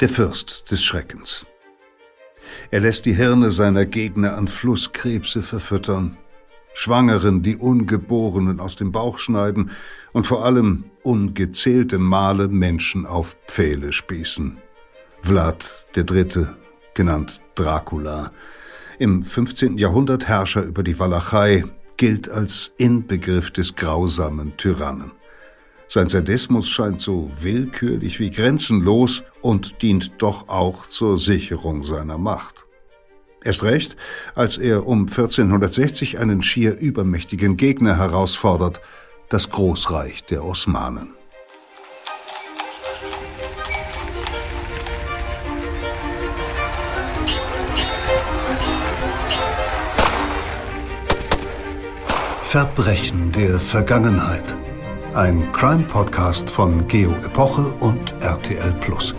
der Fürst des Schreckens. Er lässt die Hirne seiner Gegner an Flusskrebse verfüttern, Schwangeren die Ungeborenen aus dem Bauch schneiden und vor allem ungezählte Male Menschen auf Pfähle spießen. Vlad der Dritte, genannt Dracula, im 15. Jahrhundert Herrscher über die Walachei, gilt als Inbegriff des grausamen Tyrannen. Sein Sadismus scheint so willkürlich wie grenzenlos und dient doch auch zur Sicherung seiner Macht. Erst recht, als er um 1460 einen schier übermächtigen Gegner herausfordert, das Großreich der Osmanen. Verbrechen der Vergangenheit. Ein Crime-Podcast von Geo Epoche und RTL Plus.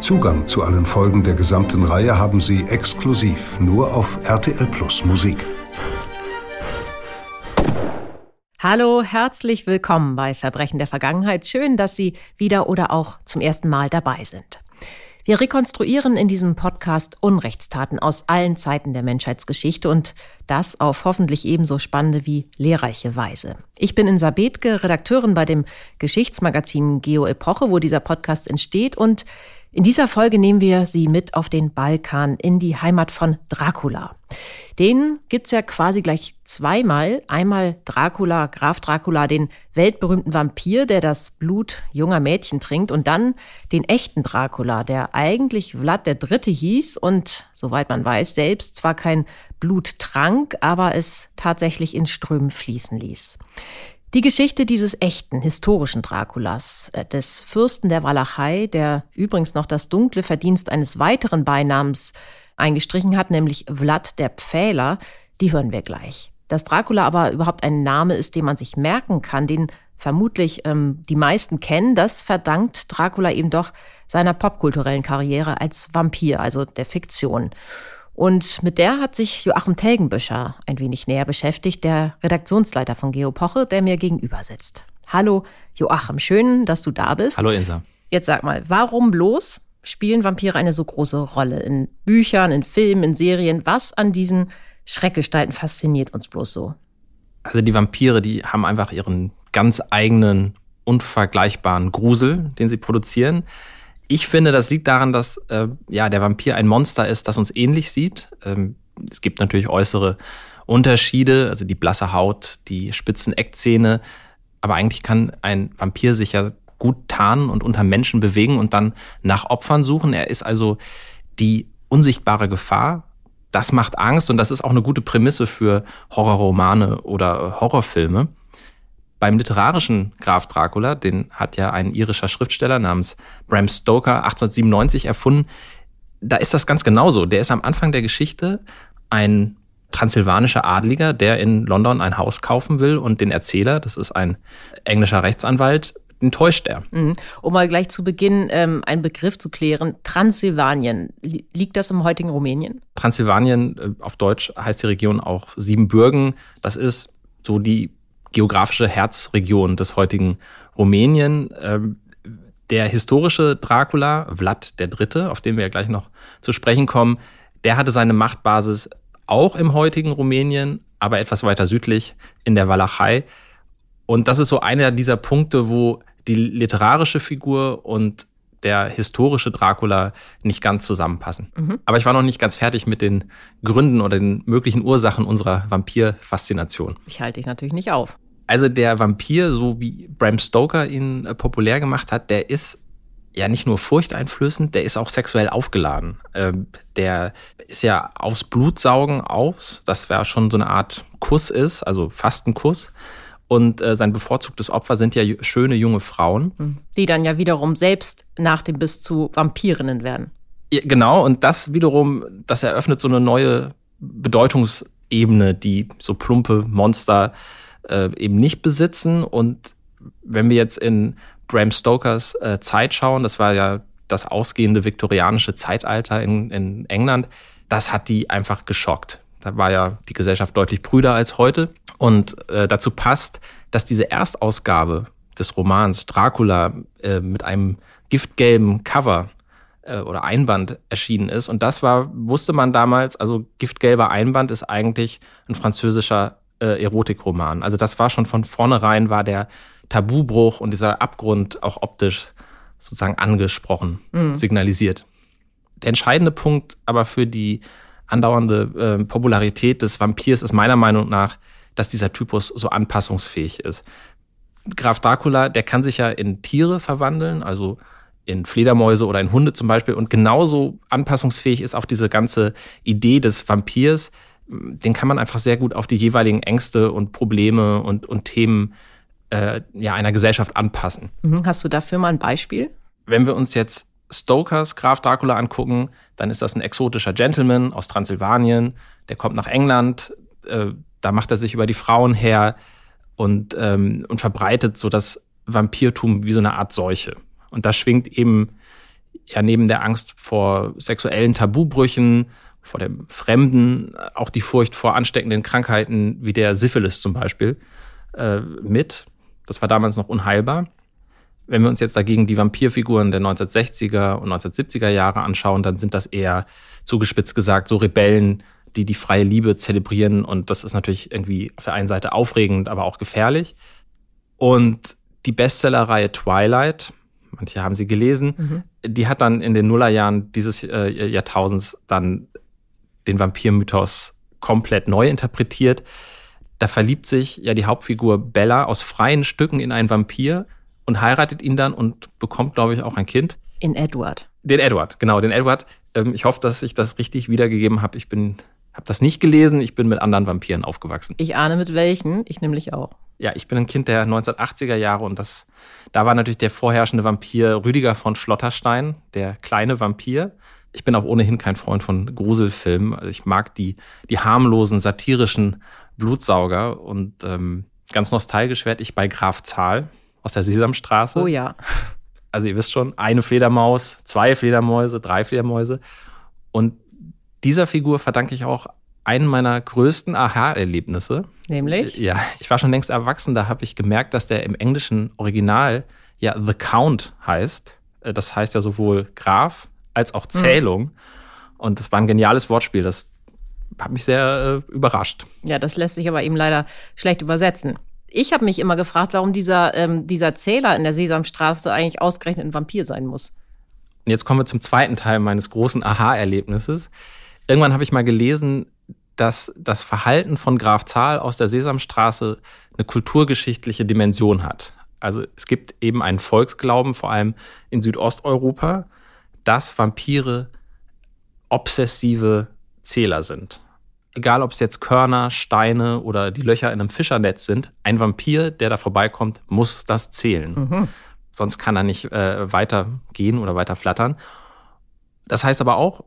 Zugang zu allen Folgen der gesamten Reihe haben Sie exklusiv nur auf RTL Plus Musik. Hallo, herzlich willkommen bei Verbrechen der Vergangenheit. Schön, dass Sie wieder oder auch zum ersten Mal dabei sind. Wir rekonstruieren in diesem Podcast Unrechtstaten aus allen Zeiten der Menschheitsgeschichte und das auf hoffentlich ebenso spannende wie lehrreiche Weise. Ich bin Insa Bethke, Redakteurin bei dem Geschichtsmagazin Geo Epoche, wo dieser Podcast entsteht und in dieser Folge nehmen wir Sie mit auf den Balkan, in die Heimat von Dracula. Den gibt's ja quasi gleich zweimal. Einmal Dracula, Graf Dracula, den weltberühmten Vampir, der das Blut junger Mädchen trinkt, und dann den echten Dracula, der eigentlich Vlad der Dritte hieß und, soweit man weiß, selbst zwar kein Blut trank, aber es tatsächlich in Strömen fließen ließ. Die Geschichte dieses echten, historischen Draculas, äh, des Fürsten der Walachei, der übrigens noch das dunkle Verdienst eines weiteren Beinamens eingestrichen hat, nämlich Vlad der Pfähler, die hören wir gleich. Dass Dracula aber überhaupt ein Name ist, den man sich merken kann, den vermutlich ähm, die meisten kennen, das verdankt Dracula eben doch seiner popkulturellen Karriere als Vampir, also der Fiktion. Und mit der hat sich Joachim Telgenbüscher ein wenig näher beschäftigt, der Redaktionsleiter von Geopoche, der mir gegenüber sitzt. Hallo Joachim, schön, dass du da bist. Hallo Insa. Jetzt sag mal, warum bloß spielen Vampire eine so große Rolle in Büchern, in Filmen, in Serien? Was an diesen Schreckgestalten fasziniert uns bloß so? Also die Vampire, die haben einfach ihren ganz eigenen, unvergleichbaren Grusel, den sie produzieren. Ich finde, das liegt daran, dass äh, ja der Vampir ein Monster ist, das uns ähnlich sieht. Ähm, es gibt natürlich äußere Unterschiede, also die blasse Haut, die spitzen Eckzähne. Aber eigentlich kann ein Vampir sich ja gut tarnen und unter Menschen bewegen und dann nach Opfern suchen. Er ist also die unsichtbare Gefahr. Das macht Angst und das ist auch eine gute Prämisse für Horrorromane oder Horrorfilme. Beim literarischen Graf Dracula, den hat ja ein irischer Schriftsteller namens Bram Stoker 1897 erfunden, da ist das ganz genauso. Der ist am Anfang der Geschichte ein transsilvanischer Adliger, der in London ein Haus kaufen will und den Erzähler, das ist ein englischer Rechtsanwalt, den täuscht er. Mhm. Um mal gleich zu Beginn ähm, einen Begriff zu klären, Transsilvanien, liegt das im heutigen Rumänien? Transsilvanien, äh, auf Deutsch heißt die Region auch Siebenbürgen. Das ist so die geografische Herzregion des heutigen Rumänien. Ähm, der historische Dracula, Vlad III., auf den wir ja gleich noch zu sprechen kommen, der hatte seine Machtbasis auch im heutigen Rumänien, aber etwas weiter südlich in der Walachei. Und das ist so einer dieser Punkte, wo die literarische Figur und der historische Dracula nicht ganz zusammenpassen. Mhm. Aber ich war noch nicht ganz fertig mit den Gründen oder den möglichen Ursachen unserer Vampir-Faszination. Ich halte dich natürlich nicht auf. Also der Vampir, so wie Bram Stoker ihn äh, populär gemacht hat, der ist ja nicht nur furchteinflößend, der ist auch sexuell aufgeladen. Ähm, der ist ja aufs Blutsaugen aus, das wäre schon so eine Art Kuss ist, also fast ein Kuss. Und äh, sein bevorzugtes Opfer sind ja schöne junge Frauen. Hm. Die dann ja wiederum selbst nach dem Biss zu Vampirinnen werden. Ja, genau, und das wiederum, das eröffnet so eine neue Bedeutungsebene, die so plumpe Monster äh, eben nicht besitzen. Und wenn wir jetzt in Bram Stokers äh, Zeit schauen, das war ja das ausgehende viktorianische Zeitalter in, in England, das hat die einfach geschockt. Da war ja die Gesellschaft deutlich brüder als heute. Und äh, dazu passt, dass diese Erstausgabe des Romans Dracula äh, mit einem giftgelben Cover äh, oder Einband erschienen ist. Und das war, wusste man damals, also Giftgelber Einband ist eigentlich ein französischer äh, Erotikroman. Also das war schon von vornherein, war der Tabubruch und dieser Abgrund auch optisch sozusagen angesprochen, mhm. signalisiert. Der entscheidende Punkt aber für die andauernde äh, Popularität des Vampirs ist meiner Meinung nach, dass dieser Typus so anpassungsfähig ist. Graf Dracula, der kann sich ja in Tiere verwandeln, also in Fledermäuse oder in Hunde zum Beispiel. Und genauso anpassungsfähig ist auch diese ganze Idee des Vampirs. Den kann man einfach sehr gut auf die jeweiligen Ängste und Probleme und, und Themen äh, ja, einer Gesellschaft anpassen. Mhm. Hast du dafür mal ein Beispiel? Wenn wir uns jetzt Stokers Graf Dracula angucken, dann ist das ein exotischer Gentleman aus Transsilvanien. Der kommt nach England, äh, da macht er sich über die Frauen her und, ähm, und verbreitet so das Vampirtum wie so eine Art Seuche. Und da schwingt eben ja neben der Angst vor sexuellen Tabubrüchen, vor dem Fremden, auch die Furcht vor ansteckenden Krankheiten wie der Syphilis zum Beispiel äh, mit. Das war damals noch unheilbar. Wenn wir uns jetzt dagegen die Vampirfiguren der 1960er und 1970er Jahre anschauen, dann sind das eher zugespitzt gesagt so Rebellen, die die freie Liebe zelebrieren. Und das ist natürlich irgendwie auf der einen Seite aufregend, aber auch gefährlich. Und die Bestsellerreihe Twilight, manche haben sie gelesen, mhm. die hat dann in den Nullerjahren dieses äh, Jahrtausends dann den Vampirmythos komplett neu interpretiert. Da verliebt sich ja die Hauptfigur Bella aus freien Stücken in einen Vampir und heiratet ihn dann und bekommt, glaube ich, auch ein Kind. In Edward. Den Edward, genau, den Edward. Ähm, ich hoffe, dass ich das richtig wiedergegeben habe. Ich bin, habe das nicht gelesen. Ich bin mit anderen Vampiren aufgewachsen. Ich ahne mit welchen. Ich nämlich auch. Ja, ich bin ein Kind der 1980er Jahre und das, da war natürlich der vorherrschende Vampir Rüdiger von Schlotterstein, der kleine Vampir. Ich bin auch ohnehin kein Freund von Gruselfilmen. Also ich mag die, die harmlosen, satirischen Blutsauger und ähm, ganz nostalgisch werde ich bei Graf Zahl aus der Sesamstraße. Oh ja. Also ihr wisst schon, eine Fledermaus, zwei Fledermäuse, drei Fledermäuse. Und dieser Figur verdanke ich auch einen meiner größten Aha-Erlebnisse. Nämlich? Ja, ich war schon längst erwachsen, da habe ich gemerkt, dass der im englischen Original ja The Count heißt. Äh, das heißt ja sowohl Graf als auch Zählung. Mhm. Und das war ein geniales Wortspiel. Das hat mich sehr äh, überrascht. Ja, das lässt sich aber eben leider schlecht übersetzen. Ich habe mich immer gefragt, warum dieser, ähm, dieser Zähler in der Sesamstraße eigentlich ausgerechnet ein Vampir sein muss. Und jetzt kommen wir zum zweiten Teil meines großen Aha-Erlebnisses. Irgendwann habe ich mal gelesen, dass das Verhalten von Graf Zahl aus der Sesamstraße eine kulturgeschichtliche Dimension hat. Also es gibt eben einen Volksglauben, vor allem in Südosteuropa, dass Vampire obsessive Zähler sind egal ob es jetzt Körner, Steine oder die Löcher in einem Fischernetz sind, ein Vampir, der da vorbeikommt, muss das zählen. Mhm. Sonst kann er nicht äh, weitergehen oder weiter flattern. Das heißt aber auch,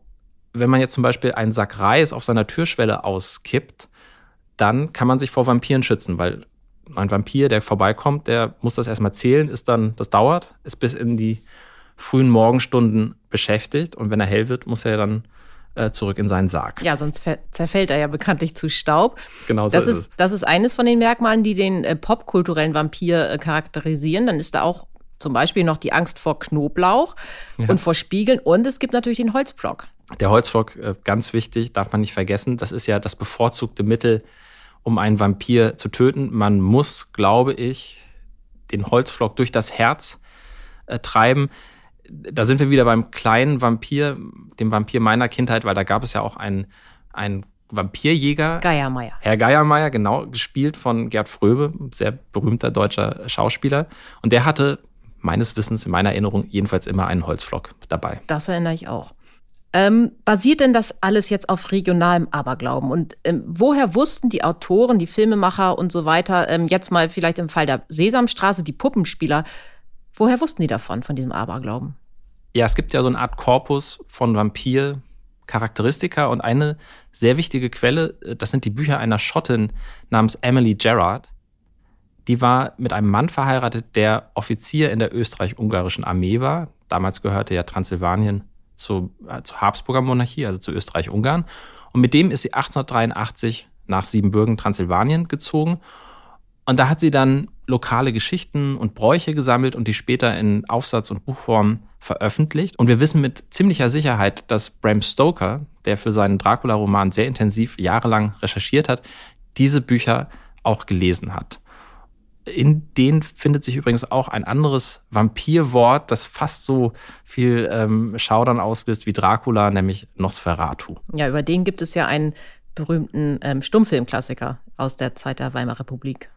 wenn man jetzt zum Beispiel einen Sack Reis auf seiner Türschwelle auskippt, dann kann man sich vor Vampiren schützen, weil ein Vampir, der vorbeikommt, der muss das erstmal zählen, ist dann, das dauert, ist bis in die frühen Morgenstunden beschäftigt und wenn er hell wird, muss er dann äh, zurück in seinen Sarg. Ja, sonst zerfällt er ja bekanntlich zu Staub. Genau so das ist, ist Das ist eines von den Merkmalen, die den äh, popkulturellen Vampir äh, charakterisieren. Dann ist da auch zum Beispiel noch die Angst vor Knoblauch ja. und vor Spiegeln. Und es gibt natürlich den Holzpflock. Der Holzpflock, äh, ganz wichtig, darf man nicht vergessen. Das ist ja das bevorzugte Mittel, um einen Vampir zu töten. Man muss, glaube ich, den Holzpflock durch das Herz äh, treiben da sind wir wieder beim kleinen Vampir, dem Vampir meiner Kindheit, weil da gab es ja auch einen, einen Vampirjäger. Geiermeier. Herr Geiermeier, genau, gespielt von Gerd Fröbe, sehr berühmter deutscher Schauspieler. Und der hatte meines Wissens, in meiner Erinnerung, jedenfalls immer einen Holzflock dabei. Das erinnere ich auch. Ähm, basiert denn das alles jetzt auf regionalem Aberglauben? Und ähm, woher wussten die Autoren, die Filmemacher und so weiter, ähm, jetzt mal vielleicht im Fall der Sesamstraße, die Puppenspieler, Woher wussten die davon, von diesem Aberglauben? Ja, es gibt ja so eine Art Korpus von Vampir-Charakteristika und eine sehr wichtige Quelle, äh, das sind die Bücher einer Schottin namens Emily Gerard. Die war mit einem Mann verheiratet, der Offizier in der österreich-ungarischen Armee war. Damals gehörte ja Transsilvanien zu, äh, zur Habsburger Monarchie, also zu Österreich-Ungarn. Und mit dem ist sie 1883 nach Siebenbürgen, Transsilvanien gezogen. Und da hat sie dann lokale Geschichten und Bräuche gesammelt und die später in Aufsatz- und Buchform veröffentlicht. Und wir wissen mit ziemlicher Sicherheit, dass Bram Stoker, der für seinen Dracula-Roman sehr intensiv jahrelang recherchiert hat, diese Bücher auch gelesen hat. In denen findet sich übrigens auch ein anderes Vampirwort, das fast so viel ähm, Schaudern auslöst wie Dracula, nämlich Nosferatu. Ja, über den gibt es ja einen berühmten ähm, Stummfilmklassiker aus der Zeit der Weimarer Republik.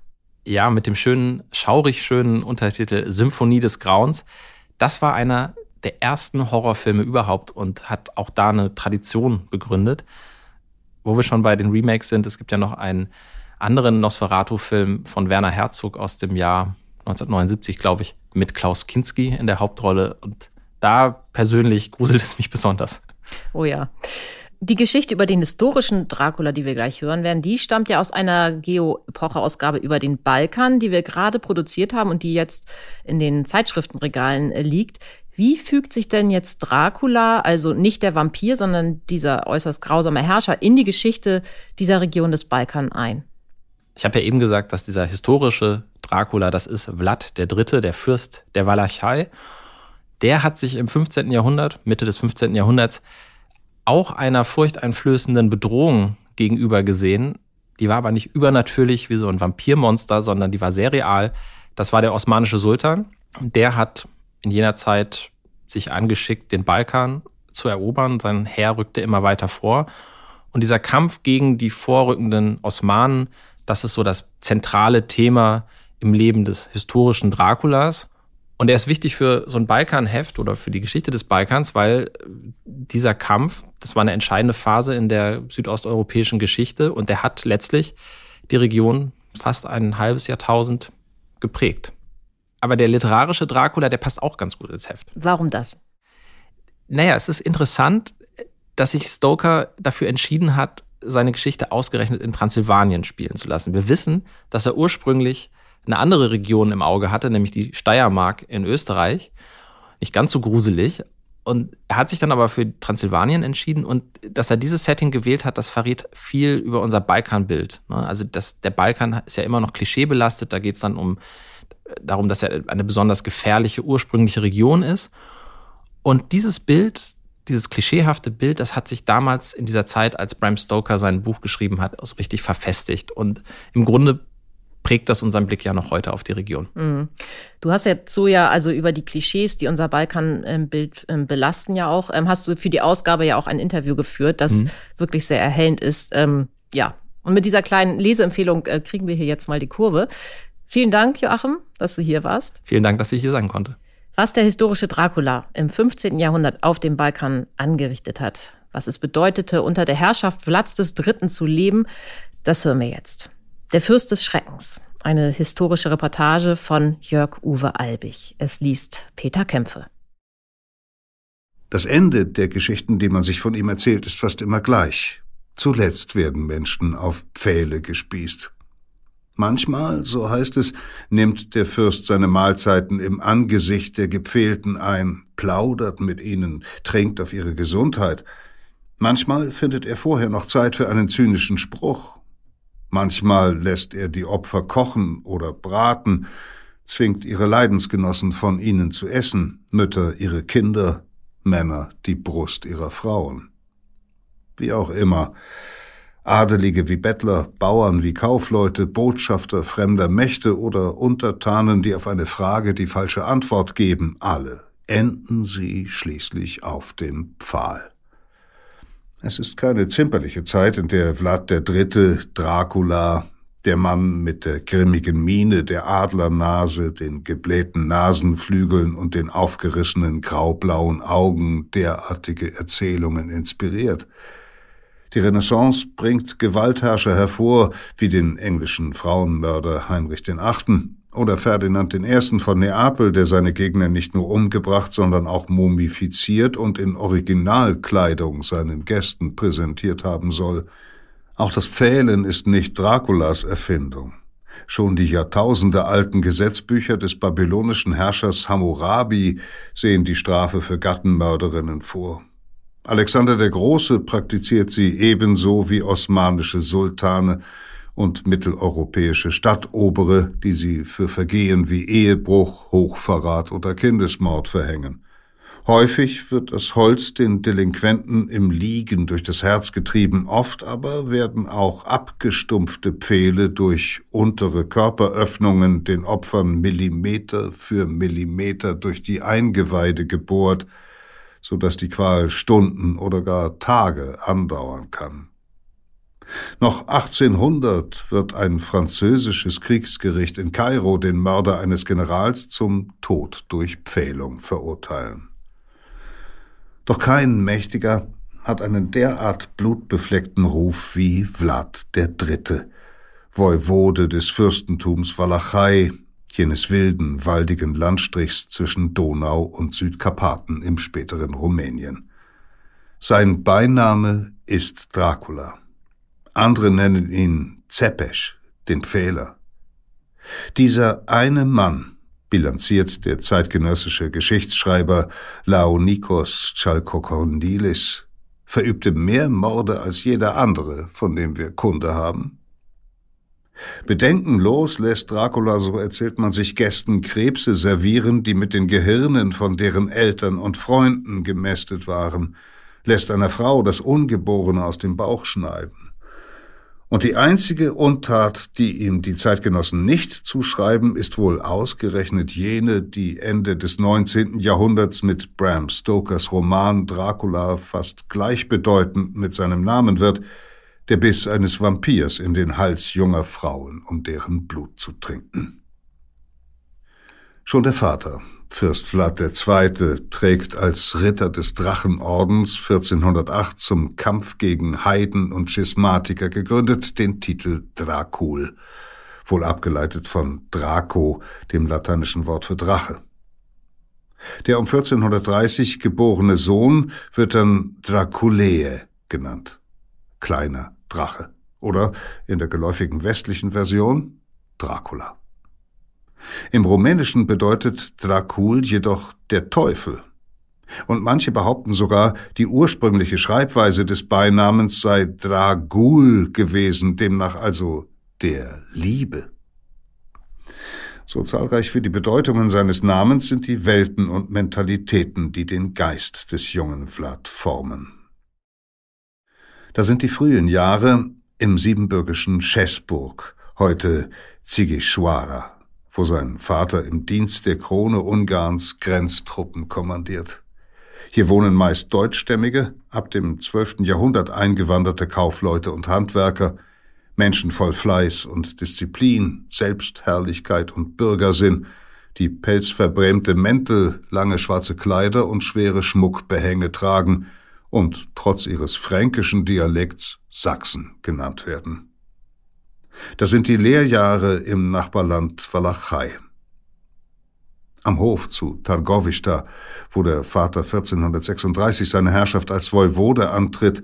Ja, mit dem schönen, schaurig schönen Untertitel Symphonie des Grauens. Das war einer der ersten Horrorfilme überhaupt und hat auch da eine Tradition begründet. Wo wir schon bei den Remakes sind, es gibt ja noch einen anderen Nosferatu-Film von Werner Herzog aus dem Jahr 1979, glaube ich, mit Klaus Kinski in der Hauptrolle. Und da persönlich gruselt es mich besonders. Oh ja. Die Geschichte über den historischen Dracula, die wir gleich hören werden, die stammt ja aus einer Geo-Epoche-Ausgabe über den Balkan, die wir gerade produziert haben und die jetzt in den Zeitschriftenregalen liegt. Wie fügt sich denn jetzt Dracula, also nicht der Vampir, sondern dieser äußerst grausame Herrscher, in die Geschichte dieser Region des Balkan ein? Ich habe ja eben gesagt, dass dieser historische Dracula, das ist Vlad der Dritte, der Fürst der Walachei. Der hat sich im 15. Jahrhundert, Mitte des 15. Jahrhunderts, auch einer furchteinflößenden Bedrohung gegenüber gesehen. Die war aber nicht übernatürlich wie so ein Vampirmonster, sondern die war sehr real. Das war der osmanische Sultan. Der hat in jener Zeit sich angeschickt, den Balkan zu erobern. Sein Heer rückte immer weiter vor. Und dieser Kampf gegen die vorrückenden Osmanen, das ist so das zentrale Thema im Leben des historischen Draculas. Und er ist wichtig für so ein Balkanheft oder für die Geschichte des Balkans, weil dieser Kampf, das war eine entscheidende Phase in der südosteuropäischen Geschichte und der hat letztlich die Region fast ein halbes Jahrtausend geprägt. Aber der literarische Dracula, der passt auch ganz gut ins Heft. Warum das? Naja, es ist interessant, dass sich Stoker dafür entschieden hat, seine Geschichte ausgerechnet in Transsilvanien spielen zu lassen. Wir wissen, dass er ursprünglich eine andere Region im Auge hatte, nämlich die Steiermark in Österreich. Nicht ganz so gruselig. Und er hat sich dann aber für Transsilvanien entschieden und dass er dieses Setting gewählt hat, das verrät viel über unser Balkanbild. Ne? Also das, der Balkan ist ja immer noch klischeebelastet, da geht es dann um darum, dass er eine besonders gefährliche ursprüngliche Region ist. Und dieses Bild, dieses klischeehafte Bild, das hat sich damals in dieser Zeit, als Bram Stoker sein Buch geschrieben hat, so richtig verfestigt. Und im Grunde prägt das unseren Blick ja noch heute auf die Region. Mhm. Du hast jetzt so ja also über die Klischees, die unser Balkanbild ähm, belasten ja auch, ähm, hast du für die Ausgabe ja auch ein Interview geführt, das mhm. wirklich sehr erhellend ist. Ähm, ja, und mit dieser kleinen Leseempfehlung äh, kriegen wir hier jetzt mal die Kurve. Vielen Dank, Joachim, dass du hier warst. Vielen Dank, dass ich hier sein konnte. Was der historische Dracula im 15. Jahrhundert auf dem Balkan angerichtet hat, was es bedeutete, unter der Herrschaft Vlads III. zu leben, das hören wir jetzt. Der Fürst des Schreckens. Eine historische Reportage von Jörg-Uwe Albig. Es liest Peter Kämpfe. Das Ende der Geschichten, die man sich von ihm erzählt, ist fast immer gleich. Zuletzt werden Menschen auf Pfähle gespießt. Manchmal, so heißt es, nimmt der Fürst seine Mahlzeiten im Angesicht der Gepfählten ein, plaudert mit ihnen, trinkt auf ihre Gesundheit. Manchmal findet er vorher noch Zeit für einen zynischen Spruch. Manchmal lässt er die Opfer kochen oder braten, zwingt ihre Leidensgenossen von ihnen zu essen, Mütter ihre Kinder, Männer die Brust ihrer Frauen. Wie auch immer, Adelige wie Bettler, Bauern wie Kaufleute, Botschafter fremder Mächte oder Untertanen, die auf eine Frage die falsche Antwort geben, alle enden sie schließlich auf dem Pfahl. Es ist keine zimperliche Zeit, in der Vlad III., Dracula, der Mann mit der grimmigen Miene, der Adlernase, den geblähten Nasenflügeln und den aufgerissenen graublauen Augen derartige Erzählungen inspiriert. Die Renaissance bringt Gewaltherrscher hervor, wie den englischen Frauenmörder Heinrich VIII. Oder Ferdinand I. von Neapel, der seine Gegner nicht nur umgebracht, sondern auch mumifiziert und in Originalkleidung seinen Gästen präsentiert haben soll. Auch das Pfählen ist nicht Draculas Erfindung. Schon die jahrtausendealten Gesetzbücher des babylonischen Herrschers Hammurabi sehen die Strafe für Gattenmörderinnen vor. Alexander der Große praktiziert sie ebenso wie osmanische Sultane und mitteleuropäische Stadtobere, die sie für Vergehen wie Ehebruch, Hochverrat oder Kindesmord verhängen. Häufig wird das Holz den Delinquenten im Liegen durch das Herz getrieben, oft aber werden auch abgestumpfte Pfähle durch untere Körperöffnungen den Opfern Millimeter für Millimeter durch die Eingeweide gebohrt, so dass die Qual Stunden oder gar Tage andauern kann. Noch 1800 wird ein französisches Kriegsgericht in Kairo den Mörder eines Generals zum Tod durch Pfählung verurteilen. Doch kein Mächtiger hat einen derart blutbefleckten Ruf wie Vlad Dritte, Woiwode des Fürstentums Walachei, jenes wilden, waldigen Landstrichs zwischen Donau und Südkarpaten im späteren Rumänien. Sein Beiname ist Dracula. Andere nennen ihn Zepesch, den Pfähler. Dieser eine Mann, bilanziert der zeitgenössische Geschichtsschreiber Laonikos Chalkokondilis, verübte mehr Morde als jeder andere, von dem wir Kunde haben. Bedenkenlos lässt Dracula, so erzählt man sich Gästen, Krebse servieren, die mit den Gehirnen von deren Eltern und Freunden gemästet waren, lässt einer Frau das Ungeborene aus dem Bauch schneiden. Und die einzige Untat, die ihm die Zeitgenossen nicht zuschreiben, ist wohl ausgerechnet jene, die Ende des 19. Jahrhunderts mit Bram Stokers Roman Dracula fast gleichbedeutend mit seinem Namen wird, der Biss eines Vampirs in den Hals junger Frauen, um deren Blut zu trinken. Schon der Vater, Fürst Vlad II. trägt als Ritter des Drachenordens 1408 zum Kampf gegen Heiden und Schismatiker gegründet den Titel Dracul, wohl abgeleitet von Draco, dem lateinischen Wort für Drache. Der um 1430 geborene Sohn wird dann Draculee genannt, kleiner Drache, oder in der geläufigen westlichen Version Dracula. Im Rumänischen bedeutet Dracul jedoch der Teufel. Und manche behaupten sogar, die ursprüngliche Schreibweise des Beinamens sei Dragul gewesen, demnach also der Liebe. So zahlreich wie die Bedeutungen seines Namens sind die Welten und Mentalitäten, die den Geist des jungen Vlad formen. Da sind die frühen Jahre im siebenbürgischen Schäßburg, heute Zigischwara wo sein Vater im Dienst der Krone Ungarns Grenztruppen kommandiert. Hier wohnen meist Deutschstämmige, ab dem 12. Jahrhundert eingewanderte Kaufleute und Handwerker, Menschen voll Fleiß und Disziplin, Selbstherrlichkeit und Bürgersinn, die pelzverbrämte Mäntel, lange schwarze Kleider und schwere Schmuckbehänge tragen und trotz ihres fränkischen Dialekts Sachsen genannt werden. Das sind die Lehrjahre im Nachbarland Walachei. Am Hof zu Targovista, wo der Vater 1436 seine Herrschaft als Woiwode antritt,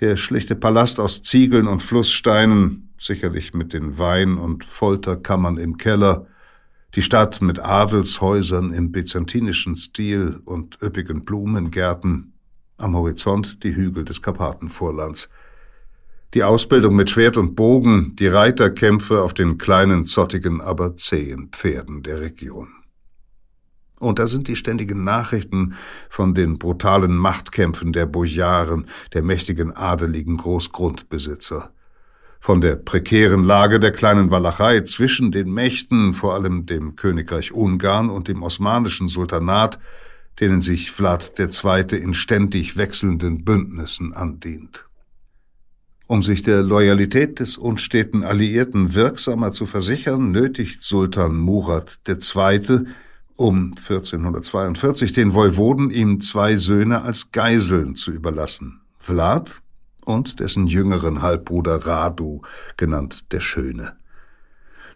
der schlichte Palast aus Ziegeln und Flusssteinen, sicherlich mit den Wein- und Folterkammern im Keller, die Stadt mit Adelshäusern im byzantinischen Stil und üppigen Blumengärten, am Horizont die Hügel des Karpatenvorlands – die Ausbildung mit Schwert und Bogen, die Reiterkämpfe auf den kleinen, zottigen, aber zähen Pferden der Region. Und da sind die ständigen Nachrichten von den brutalen Machtkämpfen der Bojaren, der mächtigen adeligen Großgrundbesitzer. Von der prekären Lage der kleinen Walachei zwischen den Mächten, vor allem dem Königreich Ungarn und dem osmanischen Sultanat, denen sich Vlad II. in ständig wechselnden Bündnissen andient. Um sich der Loyalität des unsteten Alliierten wirksamer zu versichern, nötigt Sultan Murat II. um 1442 den Woiwoden, ihm zwei Söhne als Geiseln zu überlassen, Vlad und dessen jüngeren Halbbruder Radu, genannt der Schöne.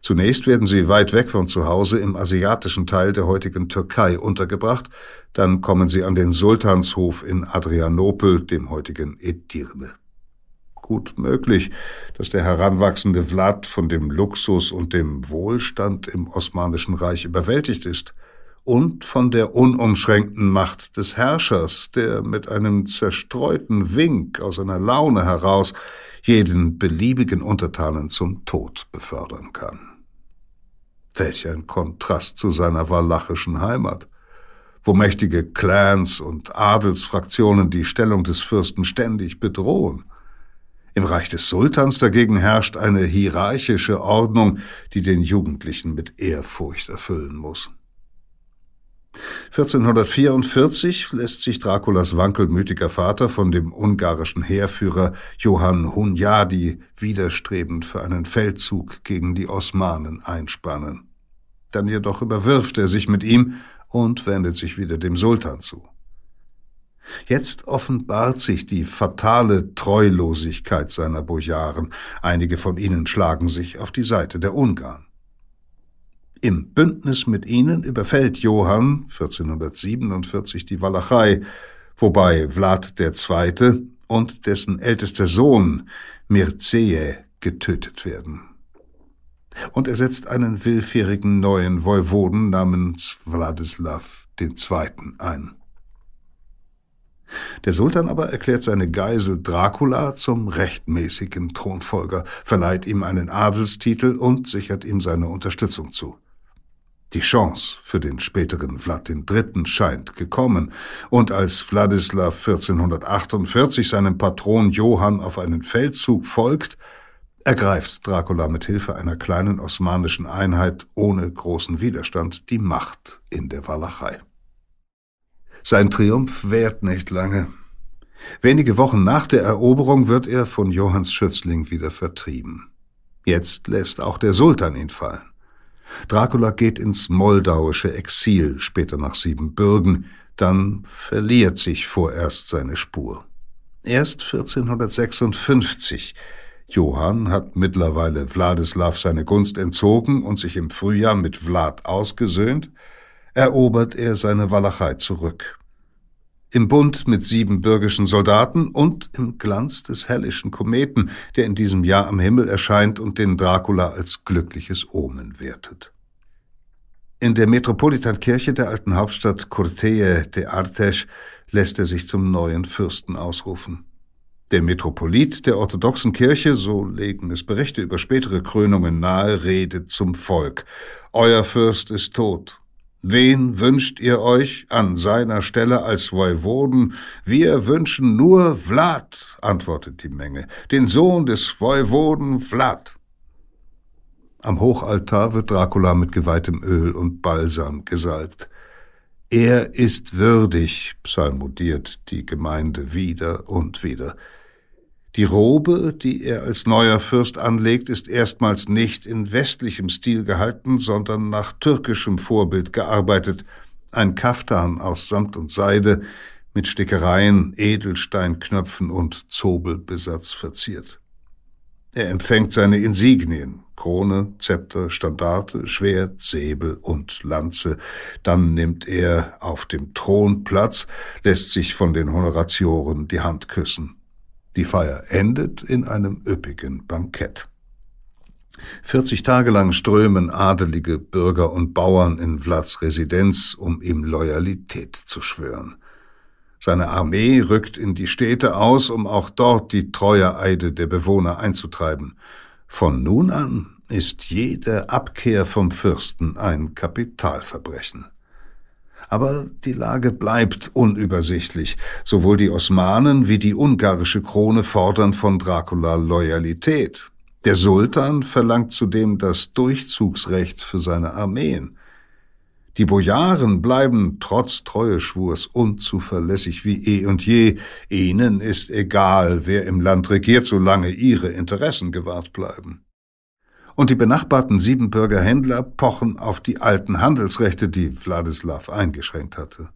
Zunächst werden sie weit weg von zu Hause im asiatischen Teil der heutigen Türkei untergebracht, dann kommen sie an den Sultanshof in Adrianopel, dem heutigen Edirne gut möglich, dass der heranwachsende Vlad von dem Luxus und dem Wohlstand im Osmanischen Reich überwältigt ist und von der unumschränkten Macht des Herrschers, der mit einem zerstreuten Wink aus einer Laune heraus jeden beliebigen Untertanen zum Tod befördern kann. Welch ein Kontrast zu seiner walachischen Heimat, wo mächtige Clans und Adelsfraktionen die Stellung des Fürsten ständig bedrohen. Im Reich des Sultans dagegen herrscht eine hierarchische Ordnung, die den Jugendlichen mit Ehrfurcht erfüllen muss. 1444 lässt sich Draculas wankelmütiger Vater von dem ungarischen Heerführer Johann Hunyadi widerstrebend für einen Feldzug gegen die Osmanen einspannen. Dann jedoch überwirft er sich mit ihm und wendet sich wieder dem Sultan zu. Jetzt offenbart sich die fatale Treulosigkeit seiner Bojaren, einige von ihnen schlagen sich auf die Seite der Ungarn. Im Bündnis mit ihnen überfällt Johann 1447 die Walachei, wobei Vlad II. und dessen ältester Sohn Mircea getötet werden. Und er setzt einen willfährigen neuen Woiwoden namens Wladislaw II. ein. Der Sultan aber erklärt seine Geisel Dracula zum rechtmäßigen Thronfolger, verleiht ihm einen Adelstitel und sichert ihm seine Unterstützung zu. Die Chance für den späteren Vlad III. scheint gekommen, und als Wladislaw 1448 seinem Patron Johann auf einen Feldzug folgt, ergreift Dracula mit Hilfe einer kleinen osmanischen Einheit ohne großen Widerstand die Macht in der Walachei. Sein Triumph währt nicht lange. Wenige Wochen nach der Eroberung wird er von Johanns Schützling wieder vertrieben. Jetzt lässt auch der Sultan ihn fallen. Dracula geht ins moldauische Exil, später nach Siebenbürgen, dann verliert sich vorerst seine Spur. Erst 1456 Johann hat mittlerweile Wladislaw seine Gunst entzogen und sich im Frühjahr mit Vlad ausgesöhnt, erobert er seine Walachei zurück. Im Bund mit siebenbürgischen Soldaten und im Glanz des hellischen Kometen, der in diesem Jahr am Himmel erscheint und den Dracula als glückliches Omen wertet. In der Metropolitankirche der alten Hauptstadt Curteie de Artes lässt er sich zum neuen Fürsten ausrufen. Der Metropolit der orthodoxen Kirche, so legen es Berichte über spätere Krönungen nahe, redet zum Volk. Euer Fürst ist tot, Wen wünscht ihr euch an seiner Stelle als Woiwoden? Wir wünschen nur Vlad, antwortet die Menge, den Sohn des Woiwoden Vlad. Am Hochaltar wird Dracula mit geweihtem Öl und Balsam gesalbt. Er ist würdig, psalmodiert die Gemeinde wieder und wieder. Die Robe, die er als neuer Fürst anlegt, ist erstmals nicht in westlichem Stil gehalten, sondern nach türkischem Vorbild gearbeitet, ein Kaftan aus Samt und Seide mit Stickereien, Edelsteinknöpfen und Zobelbesatz verziert. Er empfängt seine Insignien, Krone, Zepter, Standarte, Schwert, Säbel und Lanze. Dann nimmt er auf dem Thron Platz, lässt sich von den Honoratioren die Hand küssen. Die Feier endet in einem üppigen Bankett. 40 Tage lang strömen adelige Bürger und Bauern in Vlads Residenz, um ihm Loyalität zu schwören. Seine Armee rückt in die Städte aus, um auch dort die Treueeide der Bewohner einzutreiben. Von nun an ist jede Abkehr vom Fürsten ein Kapitalverbrechen. Aber die Lage bleibt unübersichtlich. Sowohl die Osmanen wie die ungarische Krone fordern von Dracula Loyalität. Der Sultan verlangt zudem das Durchzugsrecht für seine Armeen. Die Bojaren bleiben trotz Treueschwurs unzuverlässig wie eh und je. Ihnen ist egal, wer im Land regiert, solange ihre Interessen gewahrt bleiben und die benachbarten Siebenbürger Händler pochen auf die alten Handelsrechte, die Wladislaw eingeschränkt hatte.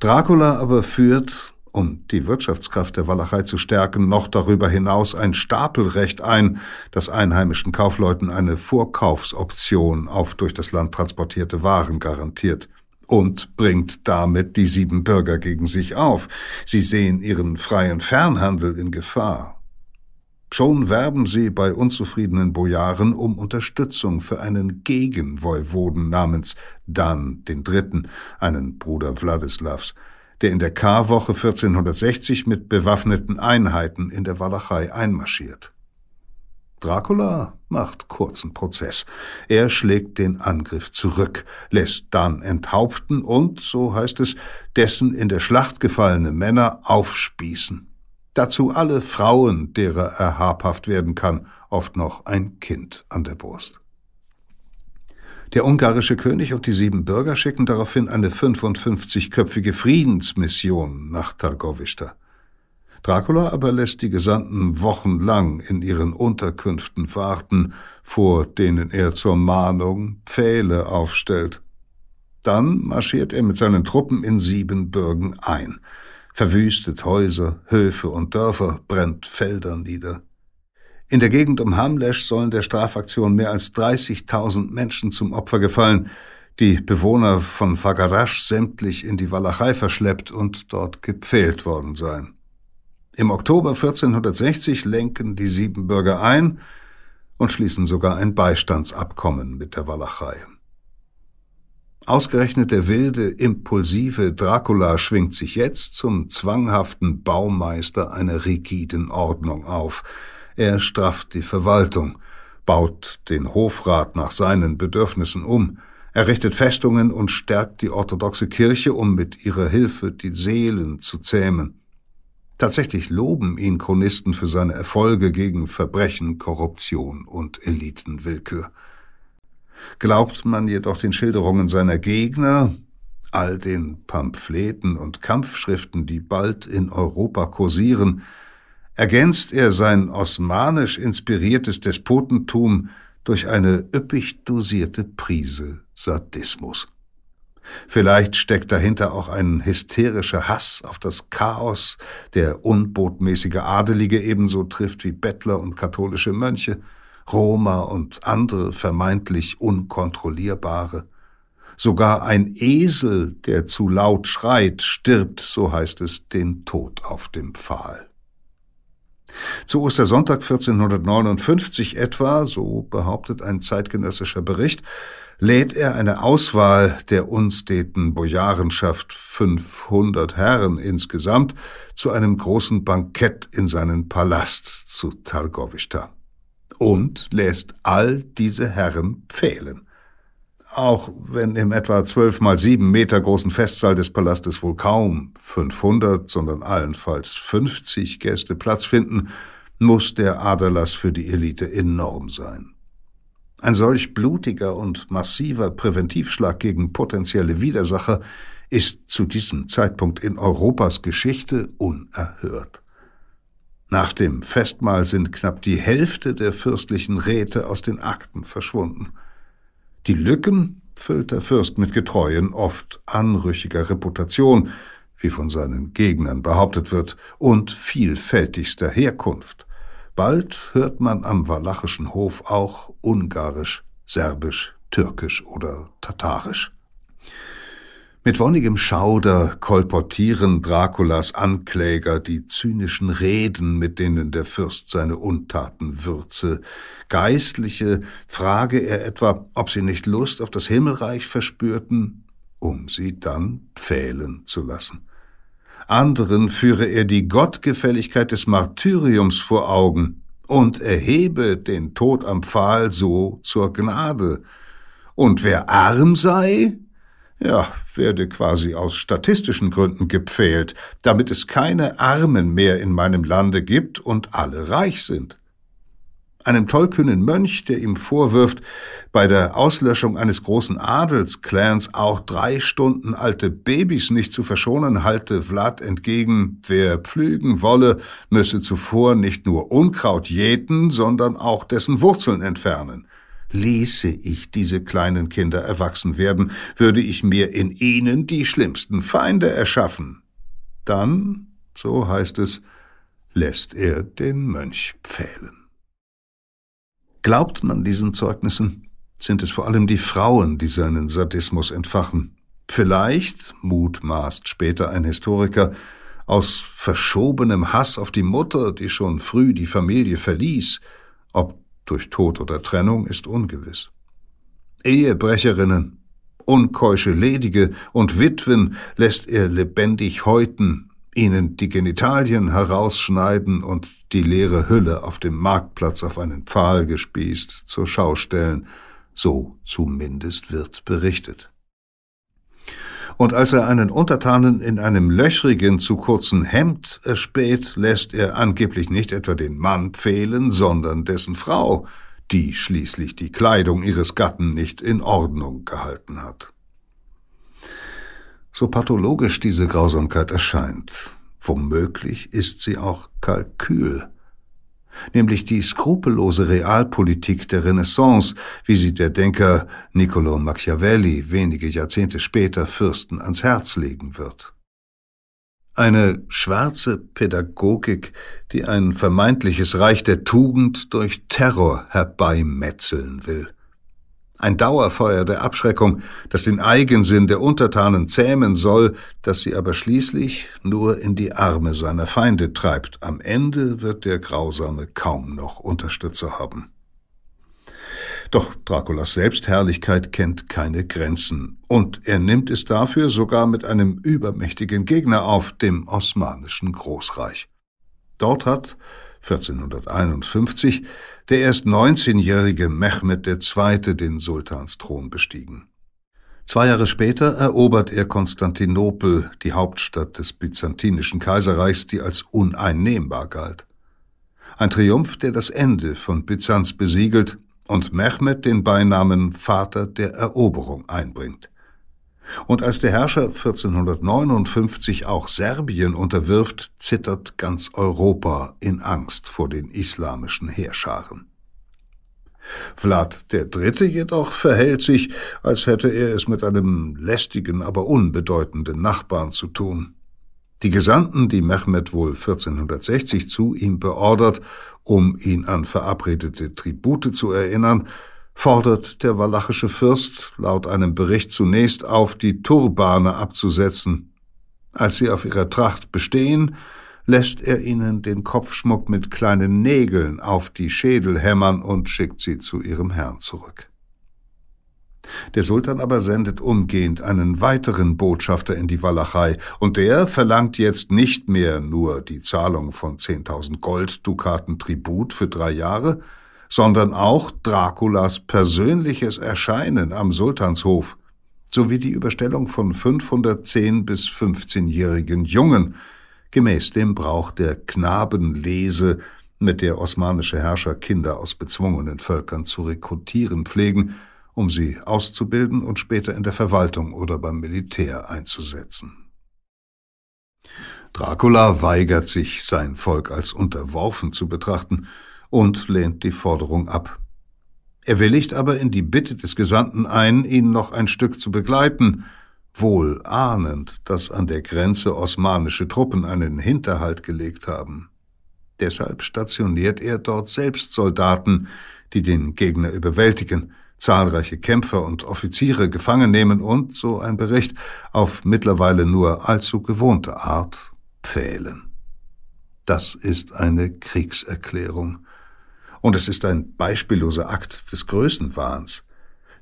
Dracula aber führt, um die Wirtschaftskraft der Walachei zu stärken, noch darüber hinaus ein Stapelrecht ein, das einheimischen Kaufleuten eine Vorkaufsoption auf durch das Land transportierte Waren garantiert und bringt damit die Siebenbürger gegen sich auf. Sie sehen ihren freien Fernhandel in Gefahr Schon werben sie bei unzufriedenen Bojaren um Unterstützung für einen Gegenwoiwoden namens Dan III., einen Bruder Wladislaws, der in der Karwoche 1460 mit bewaffneten Einheiten in der Walachei einmarschiert. Dracula macht kurzen Prozess. Er schlägt den Angriff zurück, lässt dann enthaupten und, so heißt es, dessen in der Schlacht gefallene Männer aufspießen. Dazu alle Frauen, derer er habhaft werden kann, oft noch ein Kind an der Brust. Der ungarische König und die sieben Bürger schicken daraufhin eine 55-köpfige Friedensmission nach Targovista. Dracula aber lässt die Gesandten wochenlang in ihren Unterkünften warten, vor denen er zur Mahnung Pfähle aufstellt. Dann marschiert er mit seinen Truppen in Siebenbürgen ein, verwüstet Häuser, Höfe und Dörfer, brennt Felder nieder. In der Gegend um Hamlesch sollen der Strafaktion mehr als 30.000 Menschen zum Opfer gefallen, die Bewohner von Fagarasch sämtlich in die Walachei verschleppt und dort gepfählt worden sein. Im Oktober 1460 lenken die Siebenbürger ein und schließen sogar ein Beistandsabkommen mit der Walachei. Ausgerechnet der wilde, impulsive Dracula schwingt sich jetzt zum zwanghaften Baumeister einer rigiden Ordnung auf – er strafft die Verwaltung, baut den Hofrat nach seinen Bedürfnissen um, errichtet Festungen und stärkt die orthodoxe Kirche, um mit ihrer Hilfe die Seelen zu zähmen. Tatsächlich loben ihn Chronisten für seine Erfolge gegen Verbrechen, Korruption und Elitenwillkür. Glaubt man jedoch den Schilderungen seiner Gegner, all den Pamphleten und Kampfschriften, die bald in Europa kursieren, ergänzt er sein osmanisch inspiriertes Despotentum durch eine üppig dosierte Prise Sadismus. Vielleicht steckt dahinter auch ein hysterischer Hass auf das Chaos, der unbotmäßige Adelige ebenso trifft wie Bettler und katholische Mönche, Roma und andere vermeintlich unkontrollierbare. Sogar ein Esel, der zu laut schreit, stirbt, so heißt es, den Tod auf dem Pfahl. Zu Ostersonntag 1459 etwa, so behauptet ein zeitgenössischer Bericht, lädt er eine Auswahl der unsteten Bojarenschaft 500 Herren insgesamt zu einem großen Bankett in seinen Palast zu Targovista und lässt all diese Herren pfählen auch wenn im etwa zwölf mal sieben Meter großen Festsaal des Palastes wohl kaum 500, sondern allenfalls 50 Gäste Platz finden, muss der Aderlass für die Elite enorm sein. Ein solch blutiger und massiver Präventivschlag gegen potenzielle Widersacher ist zu diesem Zeitpunkt in Europas Geschichte unerhört. Nach dem Festmahl sind knapp die Hälfte der fürstlichen Räte aus den Akten verschwunden. Die Lücken füllt der Fürst mit getreuen, oft anrüchiger Reputation, wie von seinen Gegnern behauptet wird, und vielfältigster Herkunft. Bald hört man am walachischen Hof auch Ungarisch, Serbisch, Türkisch oder Tatarisch. Mit wonnigem Schauder kolportieren Draculas Ankläger die zynischen Reden, mit denen der Fürst seine Untaten würze. Geistliche frage er etwa, ob sie nicht Lust auf das Himmelreich verspürten, um sie dann pfählen zu lassen. Anderen führe er die Gottgefälligkeit des Martyriums vor Augen und erhebe den Tod am Pfahl so zur Gnade. Und wer arm sei, ja, werde quasi aus statistischen Gründen gepfählt, damit es keine Armen mehr in meinem Lande gibt und alle reich sind. Einem tollkühnen Mönch, der ihm vorwirft, bei der Auslöschung eines großen Adelsclans auch drei Stunden alte Babys nicht zu verschonen, halte Vlad entgegen, wer pflügen wolle, müsse zuvor nicht nur Unkraut jäten, sondern auch dessen Wurzeln entfernen. Ließe ich diese kleinen Kinder erwachsen werden, würde ich mir in ihnen die schlimmsten Feinde erschaffen. Dann, so heißt es, lässt er den Mönch pfählen. Glaubt man diesen Zeugnissen, sind es vor allem die Frauen, die seinen Sadismus entfachen. Vielleicht, mutmaßt später ein Historiker, aus verschobenem Hass auf die Mutter, die schon früh die Familie verließ, durch Tod oder Trennung ist ungewiss. Ehebrecherinnen Unkeusche Ledige und Witwen lässt er lebendig häuten, ihnen die Genitalien herausschneiden und die leere Hülle auf dem Marktplatz auf einen Pfahl gespießt zur Schau stellen, so zumindest wird berichtet. Und als er einen Untertanen in einem löchrigen, zu kurzen Hemd erspäht, lässt er angeblich nicht etwa den Mann pfählen, sondern dessen Frau, die schließlich die Kleidung ihres Gatten nicht in Ordnung gehalten hat. So pathologisch diese Grausamkeit erscheint, womöglich ist sie auch Kalkül, nämlich die skrupellose Realpolitik der Renaissance, wie sie der Denker Niccolo Machiavelli wenige Jahrzehnte später Fürsten ans Herz legen wird. Eine schwarze Pädagogik, die ein vermeintliches Reich der Tugend durch Terror herbeimetzeln will. Ein Dauerfeuer der Abschreckung, das den Eigensinn der Untertanen zähmen soll, das sie aber schließlich nur in die Arme seiner Feinde treibt. Am Ende wird der Grausame kaum noch Unterstützer haben. Doch Draculas Selbstherrlichkeit kennt keine Grenzen, und er nimmt es dafür sogar mit einem übermächtigen Gegner auf, dem Osmanischen Großreich. Dort hat 1451 der erst 19-jährige Mehmed II. den Sultansthron bestiegen. Zwei Jahre später erobert er Konstantinopel, die Hauptstadt des byzantinischen Kaiserreichs, die als uneinnehmbar galt. Ein Triumph, der das Ende von Byzanz besiegelt und Mehmed den Beinamen Vater der Eroberung einbringt. Und als der Herrscher 1459 auch Serbien unterwirft, zittert ganz Europa in Angst vor den islamischen Heerscharen. Vlad III. jedoch verhält sich, als hätte er es mit einem lästigen, aber unbedeutenden Nachbarn zu tun. Die Gesandten, die Mehmed wohl 1460 zu ihm beordert, um ihn an verabredete Tribute zu erinnern, fordert der walachische Fürst laut einem Bericht zunächst auf, die Turbane abzusetzen. Als sie auf ihrer Tracht bestehen, lässt er ihnen den Kopfschmuck mit kleinen Nägeln auf die Schädel hämmern und schickt sie zu ihrem Herrn zurück. Der Sultan aber sendet umgehend einen weiteren Botschafter in die Walachei, und der verlangt jetzt nicht mehr nur die Zahlung von zehntausend Golddukaten Tribut für drei Jahre, sondern auch Draculas persönliches Erscheinen am Sultanshof sowie die Überstellung von 510 bis 15-jährigen Jungen, gemäß dem Brauch der Knabenlese, mit der osmanische Herrscher Kinder aus bezwungenen Völkern zu rekrutieren pflegen, um sie auszubilden und später in der Verwaltung oder beim Militär einzusetzen. Dracula weigert sich, sein Volk als unterworfen zu betrachten und lehnt die Forderung ab. Er willigt aber in die Bitte des Gesandten ein, ihn noch ein Stück zu begleiten, wohl ahnend, dass an der Grenze osmanische Truppen einen Hinterhalt gelegt haben. Deshalb stationiert er dort selbst Soldaten, die den Gegner überwältigen, zahlreiche Kämpfer und Offiziere gefangen nehmen und, so ein Bericht, auf mittlerweile nur allzu gewohnte Art pfählen. Das ist eine Kriegserklärung, und es ist ein beispielloser Akt des Größenwahns.